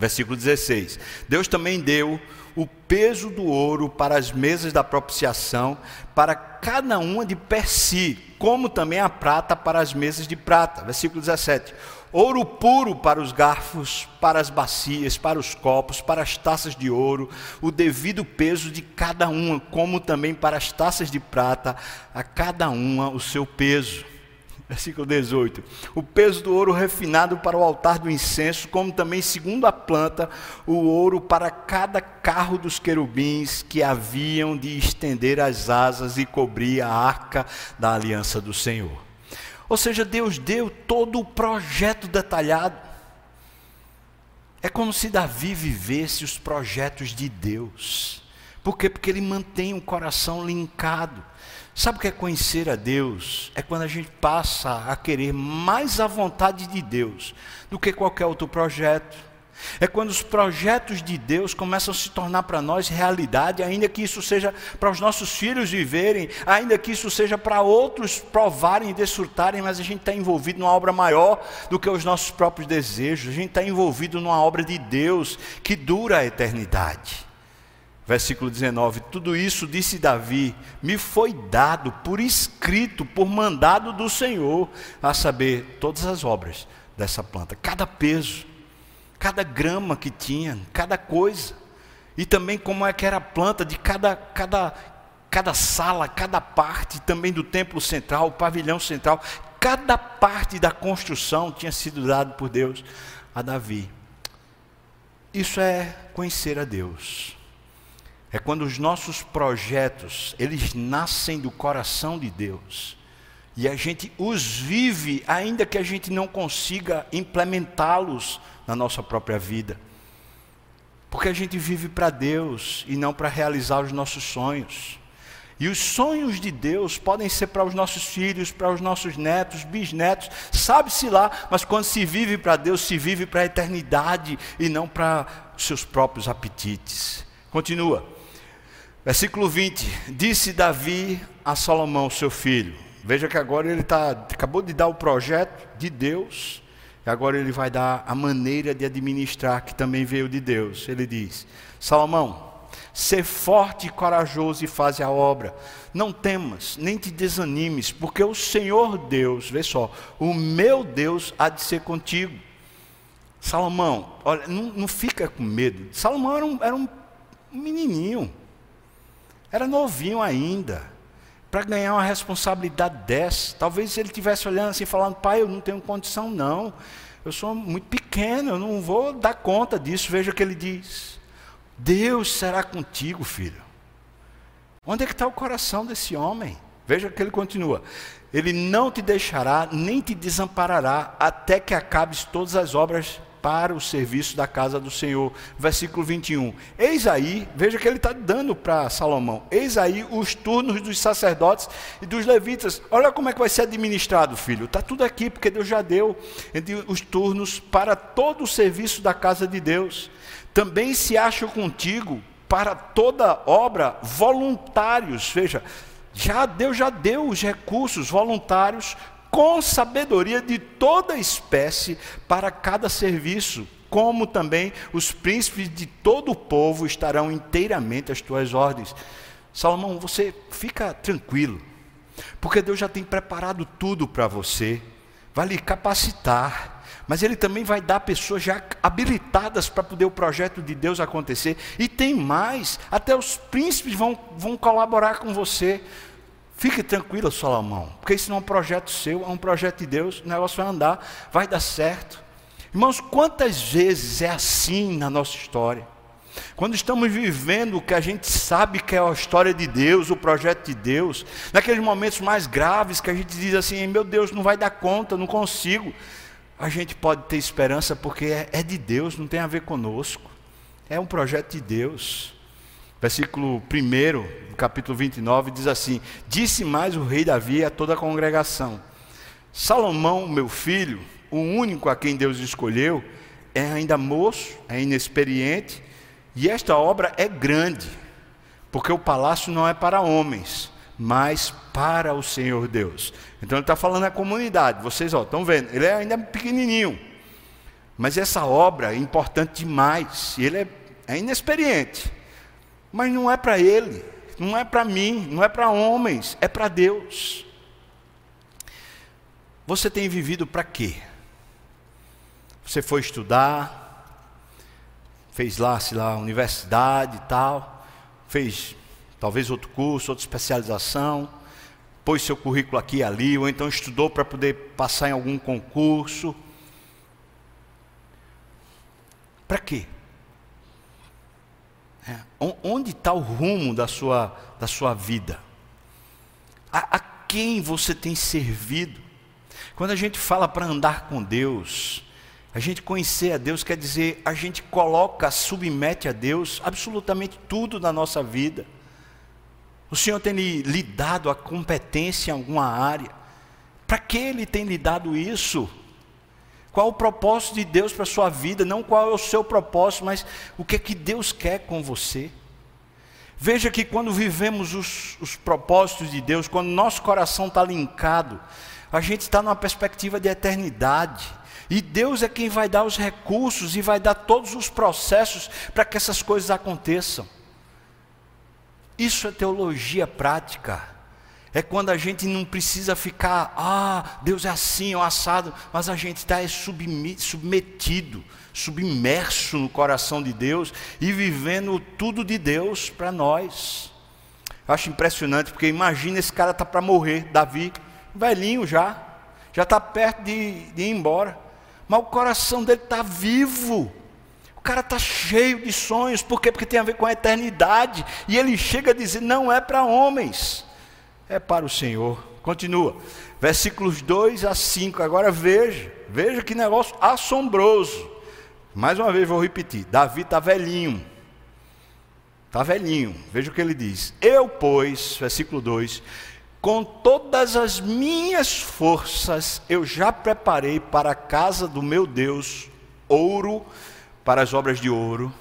Versículo 16: Deus também deu o peso do ouro para as mesas da propiciação, para cada uma de per si, como também a prata para as mesas de prata. Versículo 17. Ouro puro para os garfos, para as bacias, para os copos, para as taças de ouro, o devido peso de cada uma, como também para as taças de prata, a cada uma o seu peso. Versículo 18. O peso do ouro refinado para o altar do incenso, como também, segundo a planta, o ouro para cada carro dos querubins que haviam de estender as asas e cobrir a arca da aliança do Senhor. Ou seja, Deus deu todo o projeto detalhado. É como se Davi vivesse os projetos de Deus. Por quê? Porque ele mantém o coração linkado. Sabe o que é conhecer a Deus? É quando a gente passa a querer mais a vontade de Deus do que qualquer outro projeto. É quando os projetos de Deus começam a se tornar para nós realidade, ainda que isso seja para os nossos filhos viverem, ainda que isso seja para outros provarem e desfrutarem, mas a gente está envolvido numa obra maior do que os nossos próprios desejos, a gente está envolvido numa obra de Deus que dura a eternidade. Versículo 19: Tudo isso, disse Davi, me foi dado por escrito, por mandado do Senhor, a saber, todas as obras dessa planta, cada peso, cada grama que tinha, cada coisa, e também como é que era a planta de cada, cada, cada sala, cada parte também do templo central, o pavilhão central, cada parte da construção tinha sido dado por Deus a Davi. Isso é conhecer a Deus. É quando os nossos projetos, eles nascem do coração de Deus. E a gente os vive, ainda que a gente não consiga implementá-los na nossa própria vida. Porque a gente vive para Deus e não para realizar os nossos sonhos. E os sonhos de Deus podem ser para os nossos filhos, para os nossos netos, bisnetos, sabe-se lá, mas quando se vive para Deus, se vive para a eternidade e não para seus próprios apetites. Continua. Versículo 20: Disse Davi a Salomão, seu filho. Veja que agora ele tá, acabou de dar o projeto de Deus, e agora ele vai dar a maneira de administrar, que também veio de Deus. Ele diz: Salomão, ser forte e corajoso e faze a obra. Não temas, nem te desanimes, porque o Senhor Deus, vê só, o meu Deus há de ser contigo. Salomão, olha, não, não fica com medo. Salomão era um, era um menininho. Era novinho ainda. Para ganhar uma responsabilidade dessa. Talvez ele estivesse olhando assim, falando: pai, eu não tenho condição, não. Eu sou muito pequeno, eu não vou dar conta disso. Veja o que ele diz: Deus será contigo, filho. Onde é que está o coração desse homem? Veja que ele continua: Ele não te deixará, nem te desamparará, até que acabes todas as obras para o serviço da casa do Senhor. Versículo 21. Eis aí, veja que ele está dando para Salomão: eis aí os turnos dos sacerdotes e dos levitas. Olha como é que vai ser administrado, filho. Está tudo aqui, porque Deus já deu os turnos para todo o serviço da casa de Deus. Também se acham contigo para toda obra voluntários. Veja, já Deus já deu os recursos voluntários com sabedoria de toda espécie para cada serviço, como também os príncipes de todo o povo estarão inteiramente às tuas ordens. Salomão, você fica tranquilo, porque Deus já tem preparado tudo para você, vai lhe capacitar, mas Ele também vai dar pessoas já habilitadas para poder o projeto de Deus acontecer, e tem mais, até os príncipes vão, vão colaborar com você. Fique tranquilo, Salomão, porque isso não é um projeto seu, é um projeto de Deus, o negócio vai andar, vai dar certo. Irmãos, quantas vezes é assim na nossa história? Quando estamos vivendo o que a gente sabe que é a história de Deus, o projeto de Deus, naqueles momentos mais graves que a gente diz assim: meu Deus, não vai dar conta, não consigo. A gente pode ter esperança porque é, é de Deus, não tem a ver conosco. É um projeto de Deus. Versículo 1, capítulo 29, diz assim: Disse mais o rei Davi a toda a congregação: Salomão, meu filho, o único a quem Deus escolheu, é ainda moço, é inexperiente, e esta obra é grande, porque o palácio não é para homens, mas para o Senhor Deus. Então ele está falando à comunidade, vocês ó, estão vendo, ele é ainda pequenininho, mas essa obra é importante demais, ele é, é inexperiente. Mas não é para ele, não é para mim, não é para homens, é para Deus. Você tem vivido para quê? Você foi estudar, fez lá, sei lá, universidade e tal, fez talvez outro curso, outra especialização, pôs seu currículo aqui e ali, ou então estudou para poder passar em algum concurso. Para quê? É, onde está o rumo da sua, da sua vida? A, a quem você tem servido? Quando a gente fala para andar com Deus, a gente conhecer a Deus quer dizer a gente coloca, submete a Deus absolutamente tudo na nossa vida. O Senhor tem lhe dado a competência em alguma área? Para que Ele tem lhe dado isso? Qual o propósito de Deus para a sua vida? Não qual é o seu propósito, mas o que é que Deus quer com você. Veja que quando vivemos os, os propósitos de Deus, quando nosso coração está linkado, a gente está numa perspectiva de eternidade. E Deus é quem vai dar os recursos e vai dar todos os processos para que essas coisas aconteçam. Isso é teologia prática. É quando a gente não precisa ficar, ah, Deus é assim, ou assado, mas a gente está submetido, submerso no coração de Deus e vivendo tudo de Deus para nós. Eu acho impressionante, porque imagina esse cara está para morrer, Davi, velhinho já, já está perto de, de ir embora, mas o coração dele está vivo. O cara está cheio de sonhos, por quê? Porque tem a ver com a eternidade. E ele chega a dizer: não é para homens é para o Senhor. Continua, versículos 2 a 5. Agora veja, veja que negócio assombroso. Mais uma vez vou repetir: Davi está velhinho. Está velhinho. Veja o que ele diz. Eu, pois, versículo 2: com todas as minhas forças eu já preparei para a casa do meu Deus ouro para as obras de ouro,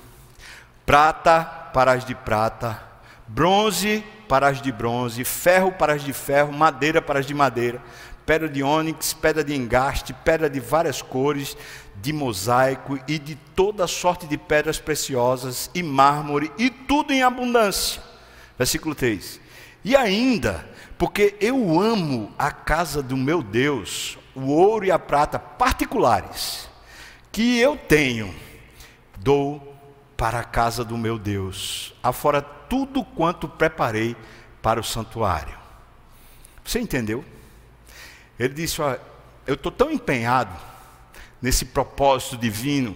prata para as de prata, bronze para as de bronze, ferro para as de ferro, madeira para as de madeira, pedra de ônix, pedra de engaste, pedra de várias cores, de mosaico e de toda sorte de pedras preciosas e mármore e tudo em abundância. Versículo 3. E ainda, porque eu amo a casa do meu Deus, o ouro e a prata particulares, que eu tenho, dou para a casa do meu Deus, afora tudo quanto preparei para o santuário. Você entendeu? Ele disse: ó, Eu estou tão empenhado nesse propósito divino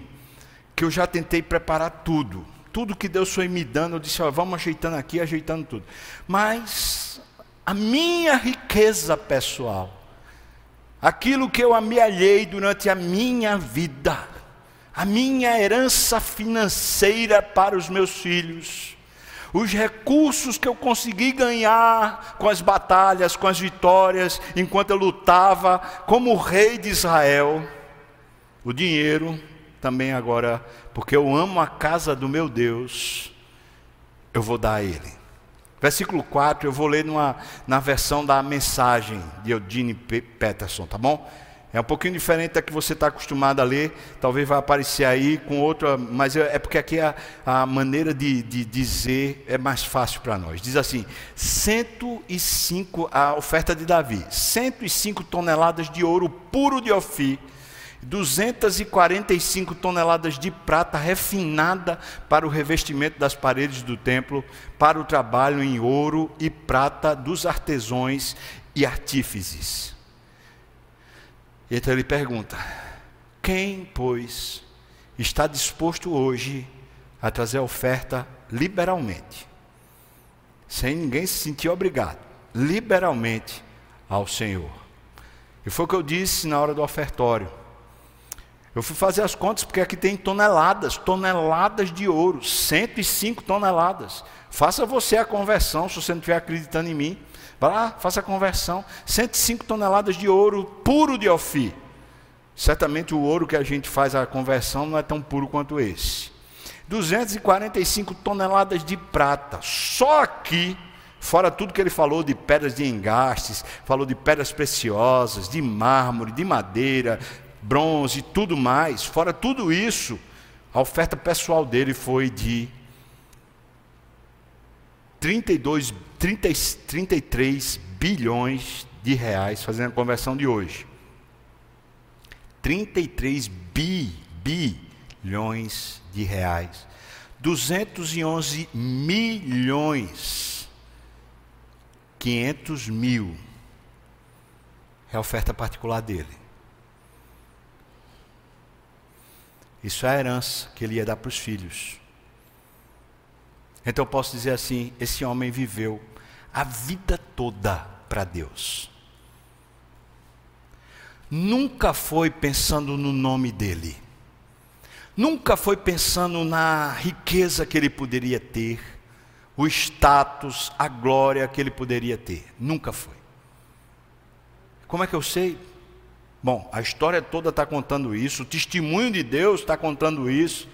que eu já tentei preparar tudo. Tudo que Deus foi me dando, eu disse: ó, Vamos ajeitando aqui, ajeitando tudo. Mas a minha riqueza pessoal, aquilo que eu amealhei durante a minha vida, a minha herança financeira para os meus filhos, os recursos que eu consegui ganhar com as batalhas, com as vitórias, enquanto eu lutava como rei de Israel, o dinheiro também agora, porque eu amo a casa do meu Deus, eu vou dar a ele. Versículo 4, eu vou ler numa, na versão da mensagem de Eudine Peterson, tá bom? É um pouquinho diferente da que você está acostumado a ler, talvez vai aparecer aí com outra, mas é, é porque aqui a, a maneira de, de dizer é mais fácil para nós. Diz assim: 105, a oferta de Davi, 105 toneladas de ouro puro de Ofir 245 toneladas de prata refinada para o revestimento das paredes do templo, para o trabalho em ouro e prata dos artesãos e artífices. E então ele pergunta: quem, pois, está disposto hoje a trazer a oferta liberalmente, sem ninguém se sentir obrigado, liberalmente ao Senhor? E foi o que eu disse na hora do ofertório. Eu fui fazer as contas porque aqui tem toneladas, toneladas de ouro, 105 toneladas. Faça você a conversão, se você não estiver acreditando em mim. Vá faça a conversão. 105 toneladas de ouro puro de Ofir. Certamente o ouro que a gente faz a conversão não é tão puro quanto esse. 245 toneladas de prata. Só aqui, fora tudo que ele falou de pedras de engastes, falou de pedras preciosas, de mármore, de madeira, bronze tudo mais, fora tudo isso, a oferta pessoal dele foi de 32, 30, 33 bilhões de reais, fazendo a conversão de hoje. 33 bi, bilhões de reais. 211 milhões. 500 mil. É a oferta particular dele. Isso é a herança que ele ia dar para os filhos. Então eu posso dizer assim: esse homem viveu a vida toda para Deus. Nunca foi pensando no nome dele. Nunca foi pensando na riqueza que ele poderia ter, o status, a glória que ele poderia ter. Nunca foi. Como é que eu sei? Bom, a história toda está contando isso, o testemunho de Deus está contando isso,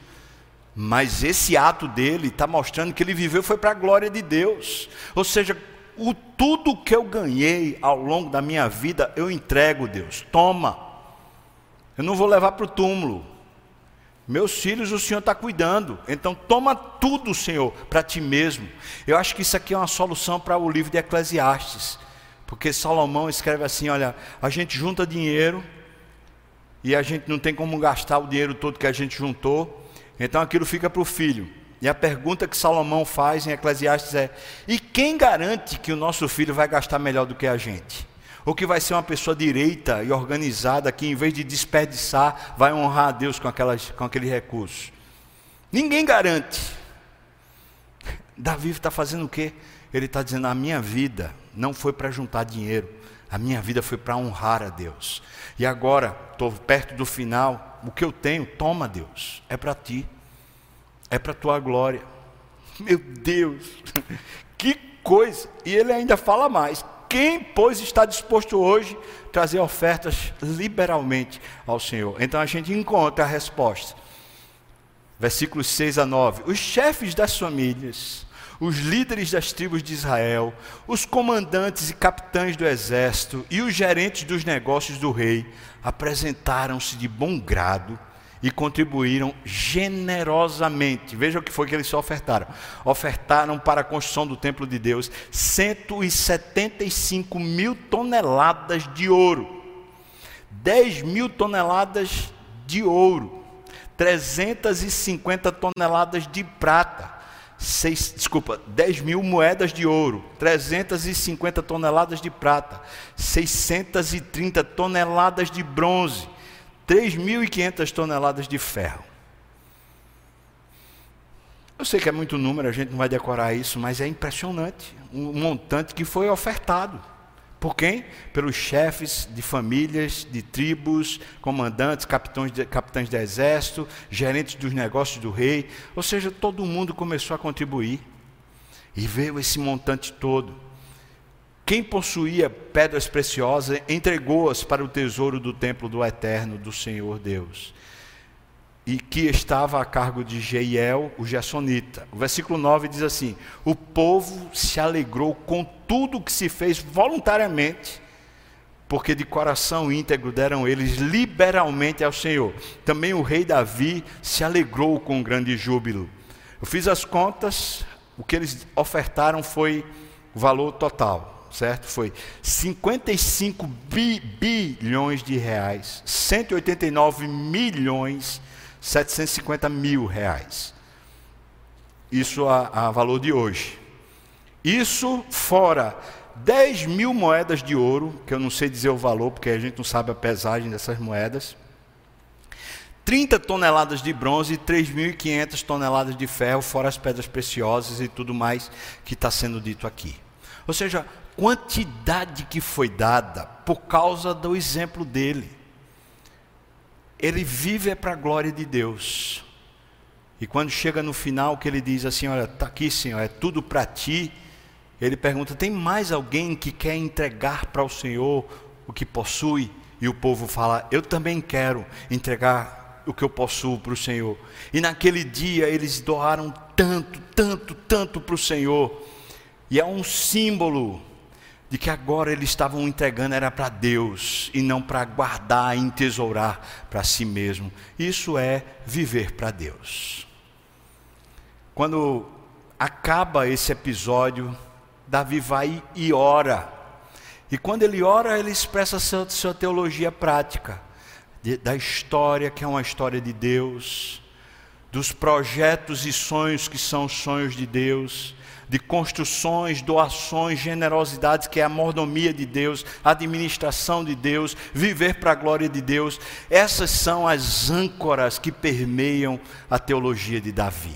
mas esse ato dele está mostrando que ele viveu foi para a glória de Deus. Ou seja, o tudo que eu ganhei ao longo da minha vida, eu entrego, Deus. Toma. Eu não vou levar para o túmulo. Meus filhos o Senhor está cuidando. Então toma tudo, Senhor, para ti mesmo. Eu acho que isso aqui é uma solução para o livro de Eclesiastes. Porque Salomão escreve assim: olha, a gente junta dinheiro e a gente não tem como gastar o dinheiro todo que a gente juntou, então aquilo fica para o filho. E a pergunta que Salomão faz em Eclesiastes é: e quem garante que o nosso filho vai gastar melhor do que a gente? Ou que vai ser uma pessoa direita e organizada que, em vez de desperdiçar, vai honrar a Deus com, aquelas, com aquele recurso? Ninguém garante. Davi está fazendo o quê? Ele está dizendo: a minha vida não foi para juntar dinheiro, a minha vida foi para honrar a Deus. E agora, estou perto do final, o que eu tenho, toma Deus, é para ti, é para tua glória. Meu Deus, que coisa! E ele ainda fala mais: quem, pois, está disposto hoje a trazer ofertas liberalmente ao Senhor? Então a gente encontra a resposta. Versículos 6 a 9: Os chefes das famílias os líderes das tribos de Israel, os comandantes e capitães do exército e os gerentes dos negócios do rei apresentaram-se de bom grado e contribuíram generosamente. Veja o que foi que eles só ofertaram. Ofertaram para a construção do templo de Deus 175 mil toneladas de ouro, 10 mil toneladas de ouro, 350 toneladas de prata seis, desculpa, 10 mil moedas de ouro, 350 toneladas de prata, 630 toneladas de bronze, 3.500 toneladas de ferro. Eu sei que é muito número, a gente não vai decorar isso, mas é impressionante o montante que foi ofertado Por quem? Pelos chefes de famílias, de tribos, comandantes, capitães de, capitães de exército, gerentes dos negócios do rei. Ou seja, todo mundo começou a contribuir. E veio esse montante todo. Quem possuía pedras preciosas entregou-as para o tesouro do templo do Eterno, do Senhor Deus. E que estava a cargo de Jeiel, o Gersonita. O versículo 9 diz assim: O povo se alegrou com tudo que se fez voluntariamente, porque de coração íntegro deram eles liberalmente ao Senhor. Também o rei Davi se alegrou com grande júbilo. Eu fiz as contas, o que eles ofertaram foi o valor total certo? Foi 55 bi, bilhões de reais, 189 milhões 750 mil reais. Isso a, a valor de hoje. Isso fora 10 mil moedas de ouro, que eu não sei dizer o valor, porque a gente não sabe a pesagem dessas moedas. 30 toneladas de bronze e 3.500 toneladas de ferro, fora as pedras preciosas e tudo mais que está sendo dito aqui. Ou seja, quantidade que foi dada por causa do exemplo dele. Ele vive é para a glória de Deus. E quando chega no final, que ele diz assim: Olha, está aqui, Senhor, é tudo para ti. Ele pergunta: Tem mais alguém que quer entregar para o Senhor o que possui? E o povo fala: Eu também quero entregar o que eu possuo para o Senhor. E naquele dia eles doaram tanto, tanto, tanto para o Senhor. E é um símbolo de que agora eles estavam entregando era para Deus e não para guardar e entesourar para si mesmo. Isso é viver para Deus. Quando acaba esse episódio, Davi vai e ora. E quando ele ora, ele expressa sua, sua teologia prática de, da história, que é uma história de Deus, dos projetos e sonhos que são sonhos de Deus de construções, doações, generosidades, que é a mordomia de Deus, a administração de Deus, viver para a glória de Deus. Essas são as âncoras que permeiam a teologia de Davi.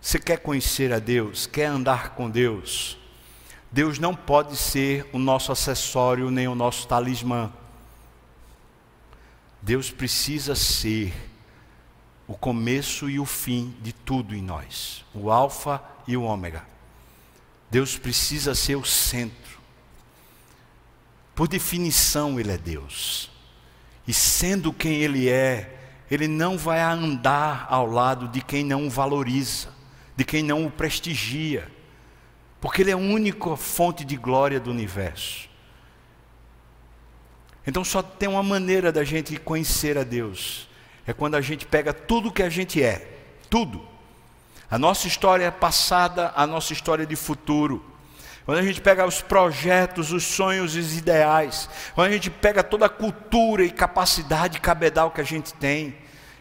Você quer conhecer a Deus, quer andar com Deus? Deus não pode ser o nosso acessório nem o nosso talismã. Deus precisa ser o começo e o fim de tudo em nós, o Alfa e o Ômega. Deus precisa ser o centro. Por definição, Ele é Deus. E sendo quem Ele é, Ele não vai andar ao lado de quem não o valoriza, de quem não o prestigia, porque Ele é a única fonte de glória do universo. Então só tem uma maneira da gente conhecer a Deus é quando a gente pega tudo que a gente é, tudo. A nossa história passada, a nossa história de futuro. Quando a gente pega os projetos, os sonhos e os ideais. Quando a gente pega toda a cultura e capacidade cabedal que a gente tem.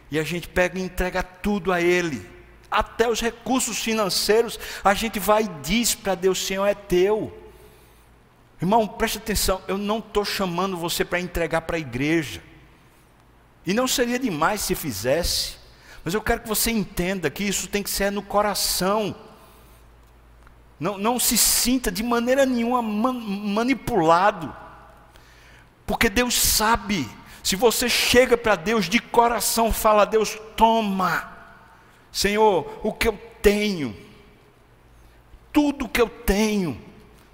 E a gente pega e entrega tudo a Ele. Até os recursos financeiros, a gente vai e diz para Deus: Senhor, é teu. Irmão, preste atenção, eu não estou chamando você para entregar para a igreja. E não seria demais se fizesse, mas eu quero que você entenda que isso tem que ser no coração. Não, não se sinta de maneira nenhuma manipulado, porque Deus sabe. Se você chega para Deus de coração, fala: Deus, toma, Senhor, o que eu tenho, tudo que eu tenho,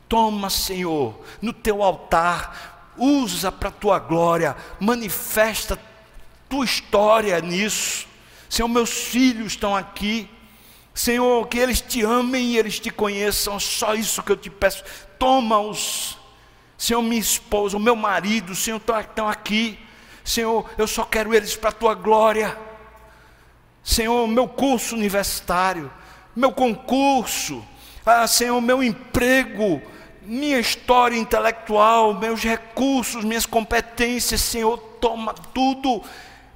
toma, Senhor, no teu altar, usa para a tua glória, manifesta tua história nisso. Senhor, meus filhos estão aqui. Senhor, que eles te amem e eles te conheçam. Só isso que eu te peço. Toma-os. Senhor, minha esposa, o meu marido, Senhor, estão aqui. Senhor, eu só quero eles para a tua glória. Senhor, meu curso universitário, meu concurso, ah, Senhor, meu emprego, minha história intelectual, meus recursos, minhas competências, Senhor, toma tudo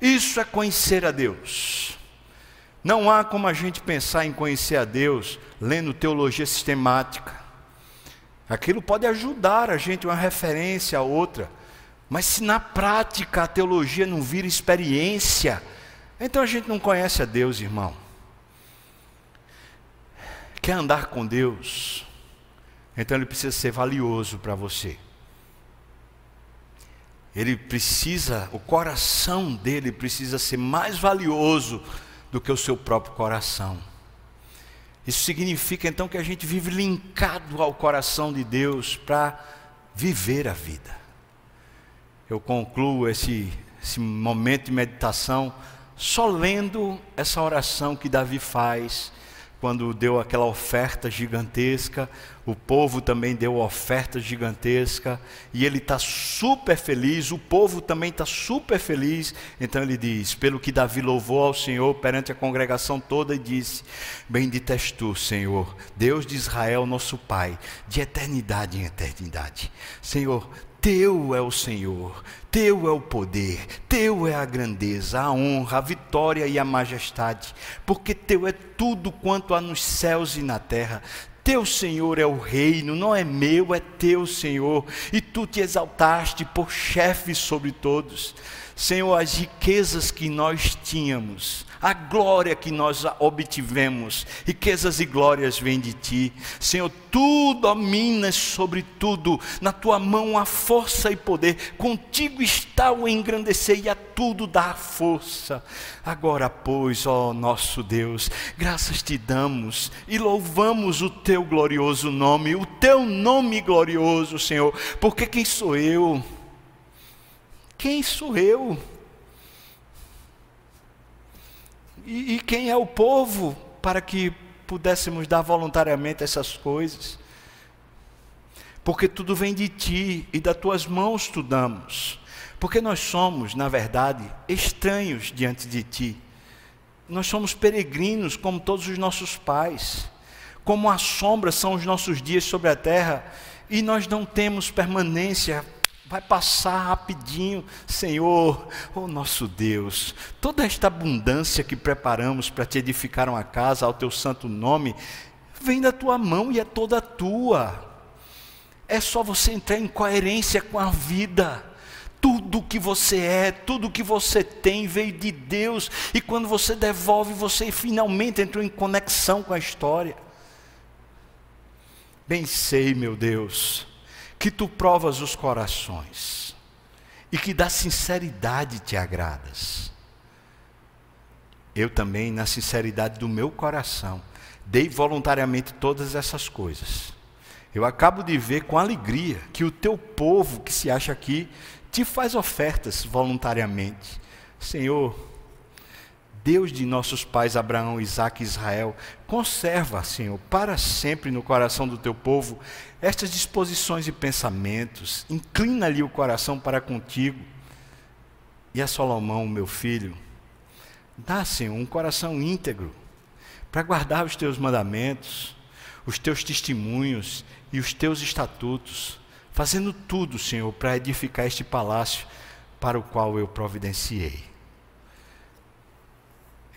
isso é conhecer a Deus. Não há como a gente pensar em conhecer a Deus lendo teologia sistemática. Aquilo pode ajudar a gente uma referência a outra, mas se na prática a teologia não vira experiência, então a gente não conhece a Deus, irmão. Quer andar com Deus? Então ele precisa ser valioso para você. Ele precisa, o coração dele precisa ser mais valioso do que o seu próprio coração. Isso significa então que a gente vive linkado ao coração de Deus para viver a vida. Eu concluo esse, esse momento de meditação só lendo essa oração que Davi faz quando deu aquela oferta gigantesca, o povo também deu oferta gigantesca, e ele está super feliz, o povo também está super feliz. Então ele diz: Pelo que Davi louvou ao Senhor perante a congregação toda, e disse: Bendito és tu, Senhor, Deus de Israel, nosso Pai, de eternidade em eternidade. Senhor, teu é o Senhor, teu é o poder, teu é a grandeza, a honra, a vitória e a majestade, porque teu é tudo quanto há nos céus e na terra. Teu Senhor é o reino, não é meu, é teu Senhor, e tu te exaltaste por chefe sobre todos. Senhor, as riquezas que nós tínhamos, a glória que nós obtivemos, riquezas e glórias vêm de ti. Senhor, tu dominas sobre tudo, na tua mão há força e poder, contigo está o engrandecer e a tudo dá força. Agora, pois, ó nosso Deus, graças te damos e louvamos o teu glorioso nome, o teu nome glorioso, Senhor, porque quem sou eu? Quem sou eu? E, e quem é o povo para que pudéssemos dar voluntariamente essas coisas? Porque tudo vem de ti e das tuas mãos tu damos. Porque nós somos, na verdade, estranhos diante de ti. Nós somos peregrinos como todos os nossos pais. Como a sombra são os nossos dias sobre a terra e nós não temos permanência Vai passar rapidinho, Senhor, oh nosso Deus, toda esta abundância que preparamos para te edificar uma casa ao teu santo nome, vem da tua mão e é toda tua. É só você entrar em coerência com a vida. Tudo que você é, tudo que você tem veio de Deus, e quando você devolve, você finalmente entrou em conexão com a história. Bem sei, meu Deus, que tu provas os corações e que da sinceridade te agradas. Eu também, na sinceridade do meu coração, dei voluntariamente todas essas coisas. Eu acabo de ver com alegria que o teu povo que se acha aqui te faz ofertas voluntariamente. Senhor, Deus de nossos pais Abraão, Isaque e Israel, conserva, Senhor, para sempre no coração do teu povo estas disposições e pensamentos, inclina-lhe o coração para contigo. E a Salomão, meu filho, dá, Senhor, um coração íntegro para guardar os teus mandamentos, os teus testemunhos e os teus estatutos, fazendo tudo, Senhor, para edificar este palácio para o qual eu providenciei.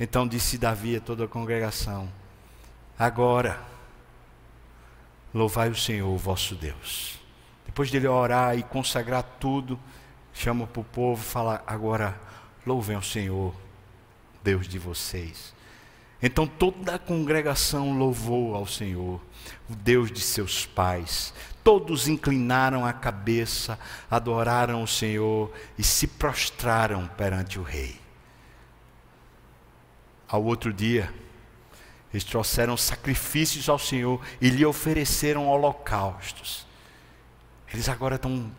Então disse Davi a toda a congregação: Agora, louvai o Senhor, vosso Deus. Depois dele orar e consagrar tudo, chama para o povo e fala: Agora, louvem o Senhor, Deus de vocês. Então toda a congregação louvou ao Senhor, o Deus de seus pais. Todos inclinaram a cabeça, adoraram o Senhor e se prostraram perante o Rei. Ao outro dia, eles trouxeram sacrifícios ao Senhor e lhe ofereceram holocaustos. Eles agora estão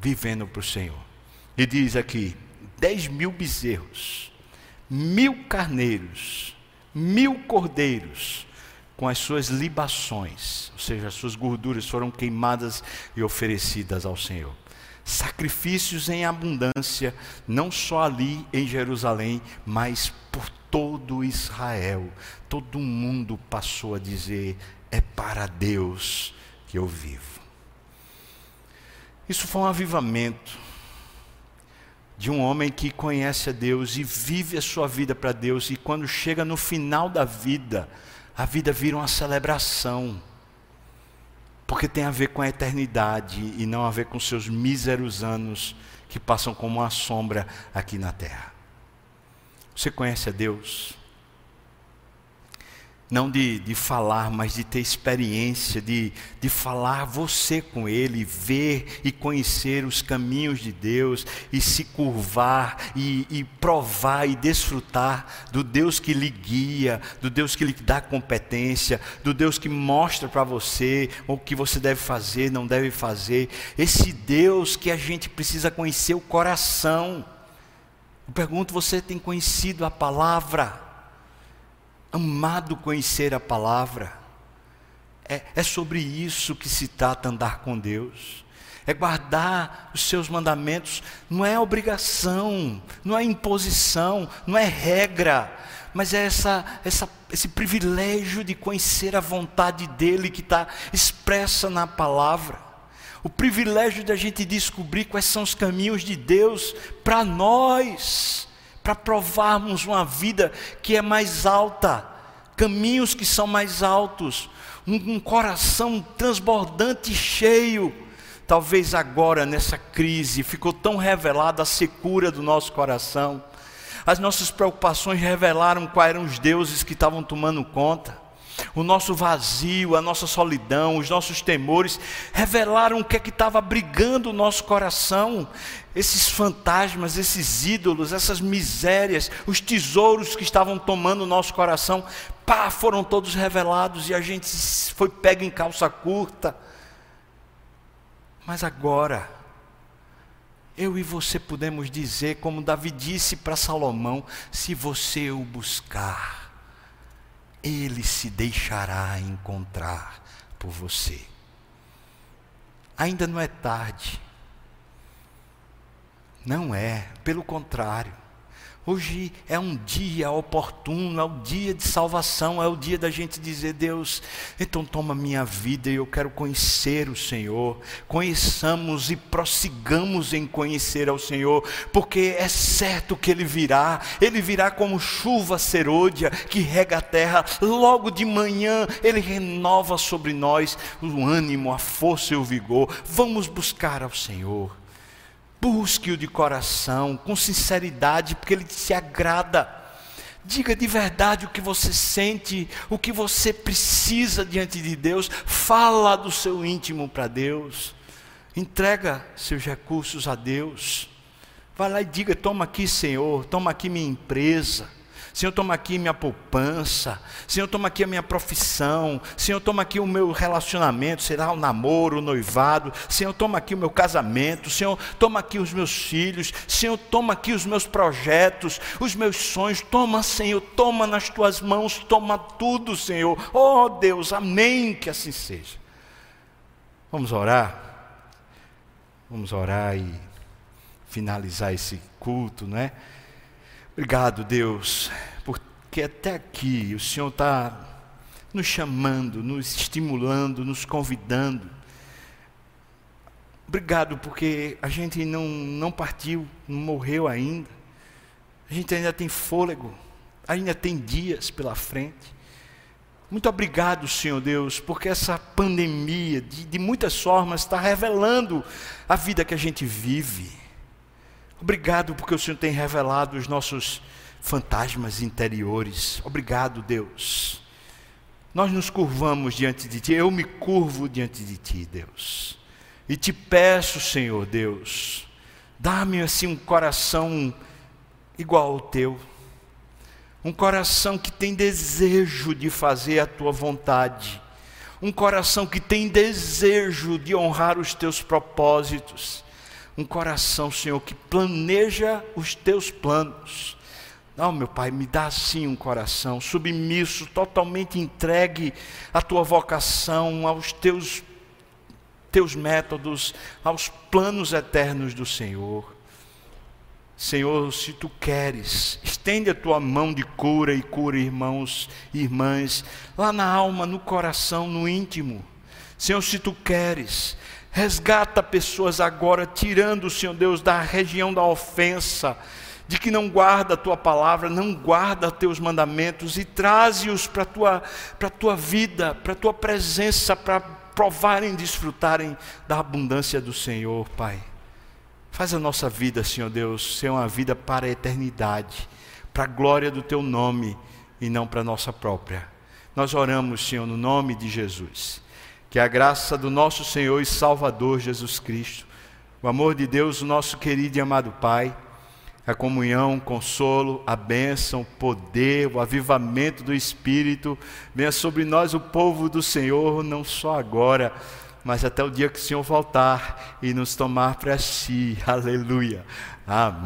vivendo para o Senhor. E diz aqui: dez mil bezerros, mil carneiros, mil cordeiros, com as suas libações, ou seja, as suas gorduras foram queimadas e oferecidas ao Senhor. Sacrifícios em abundância, não só ali em Jerusalém, mas por todo Israel, todo mundo passou a dizer: é para Deus que eu vivo. Isso foi um avivamento de um homem que conhece a Deus e vive a sua vida para Deus, e quando chega no final da vida, a vida vira uma celebração, porque tem a ver com a eternidade e não a ver com seus míseros anos que passam como uma sombra aqui na terra. Você conhece a Deus? não de, de falar, mas de ter experiência, de, de falar você com Ele, ver e conhecer os caminhos de Deus, e se curvar, e, e provar e desfrutar do Deus que lhe guia, do Deus que lhe dá competência, do Deus que mostra para você o que você deve fazer, não deve fazer. Esse Deus que a gente precisa conhecer o coração. Eu pergunto: você tem conhecido a palavra? amado conhecer a palavra. É, é sobre isso que se trata andar com Deus. É guardar os seus mandamentos, não é obrigação, não é imposição, não é regra, mas é essa, essa, esse privilégio de conhecer a vontade dEle que está expressa na palavra. O privilégio de a gente descobrir quais são os caminhos de Deus para nós para provarmos uma vida que é mais alta, caminhos que são mais altos, um, um coração transbordante e cheio. Talvez agora, nessa crise, ficou tão revelada a secura do nosso coração. As nossas preocupações revelaram quais eram os deuses que estavam tomando conta o nosso vazio, a nossa solidão, os nossos temores, revelaram o que é que estava brigando o nosso coração. Esses fantasmas, esses ídolos, essas misérias, os tesouros que estavam tomando o nosso coração, pá, foram todos revelados e a gente foi pego em calça curta. Mas agora, eu e você podemos dizer, como Davi disse para Salomão: se você o buscar, ele se deixará encontrar por você. Ainda não é tarde. Não é, pelo contrário. Hoje é um dia oportuno, é o dia de salvação, é o dia da gente dizer: Deus, então toma minha vida e eu quero conhecer o Senhor. Conheçamos e prossigamos em conhecer ao Senhor, porque é certo que Ele virá, Ele virá como chuva serôdia que rega a terra, logo de manhã Ele renova sobre nós o ânimo, a força e o vigor. Vamos buscar ao Senhor. Busque-o de coração, com sinceridade, porque ele se agrada. Diga de verdade o que você sente, o que você precisa diante de Deus. Fala do seu íntimo para Deus. Entrega seus recursos a Deus. Vai lá e diga: toma aqui, Senhor, toma aqui minha empresa. Senhor, toma aqui minha poupança. Senhor, toma aqui a minha profissão. Senhor, toma aqui o meu relacionamento, será o namoro, o noivado. Senhor, toma aqui o meu casamento. Senhor, toma aqui os meus filhos. Senhor, toma aqui os meus projetos, os meus sonhos. Toma, Senhor, toma nas tuas mãos, toma tudo, Senhor. Oh Deus, amém, que assim seja. Vamos orar? Vamos orar e finalizar esse culto, não é? Obrigado, Deus, porque até aqui o Senhor está nos chamando, nos estimulando, nos convidando. Obrigado, porque a gente não, não partiu, não morreu ainda. A gente ainda tem fôlego, ainda tem dias pela frente. Muito obrigado, Senhor Deus, porque essa pandemia, de, de muitas formas, está revelando a vida que a gente vive. Obrigado porque o Senhor tem revelado os nossos fantasmas interiores. Obrigado, Deus. Nós nos curvamos diante de Ti, eu me curvo diante de Ti, Deus. E te peço, Senhor Deus, dá-me assim um coração igual ao Teu. Um coração que tem desejo de fazer a Tua vontade. Um coração que tem desejo de honrar os Teus propósitos um coração, Senhor, que planeja os teus planos. Não, meu Pai, me dá assim um coração submisso, totalmente entregue à tua vocação, aos teus teus métodos, aos planos eternos do Senhor. Senhor, se tu queres, estende a tua mão de cura e cura irmãos e irmãs, lá na alma, no coração, no íntimo. Senhor, se tu queres, Resgata pessoas agora, tirando, Senhor Deus, da região da ofensa, de que não guarda a tua palavra, não guarda teus mandamentos e traze-os para a tua, tua vida, para a tua presença, para provarem e desfrutarem da abundância do Senhor, Pai. Faz a nossa vida, Senhor Deus, ser uma vida para a eternidade, para a glória do teu nome e não para a nossa própria. Nós oramos, Senhor, no nome de Jesus. Que a graça do nosso Senhor e Salvador Jesus Cristo, o amor de Deus, o nosso querido e amado Pai, a comunhão, o consolo, a bênção, o poder, o avivamento do Espírito, venha sobre nós o povo do Senhor, não só agora, mas até o dia que o Senhor voltar e nos tomar para si. Aleluia. Amém.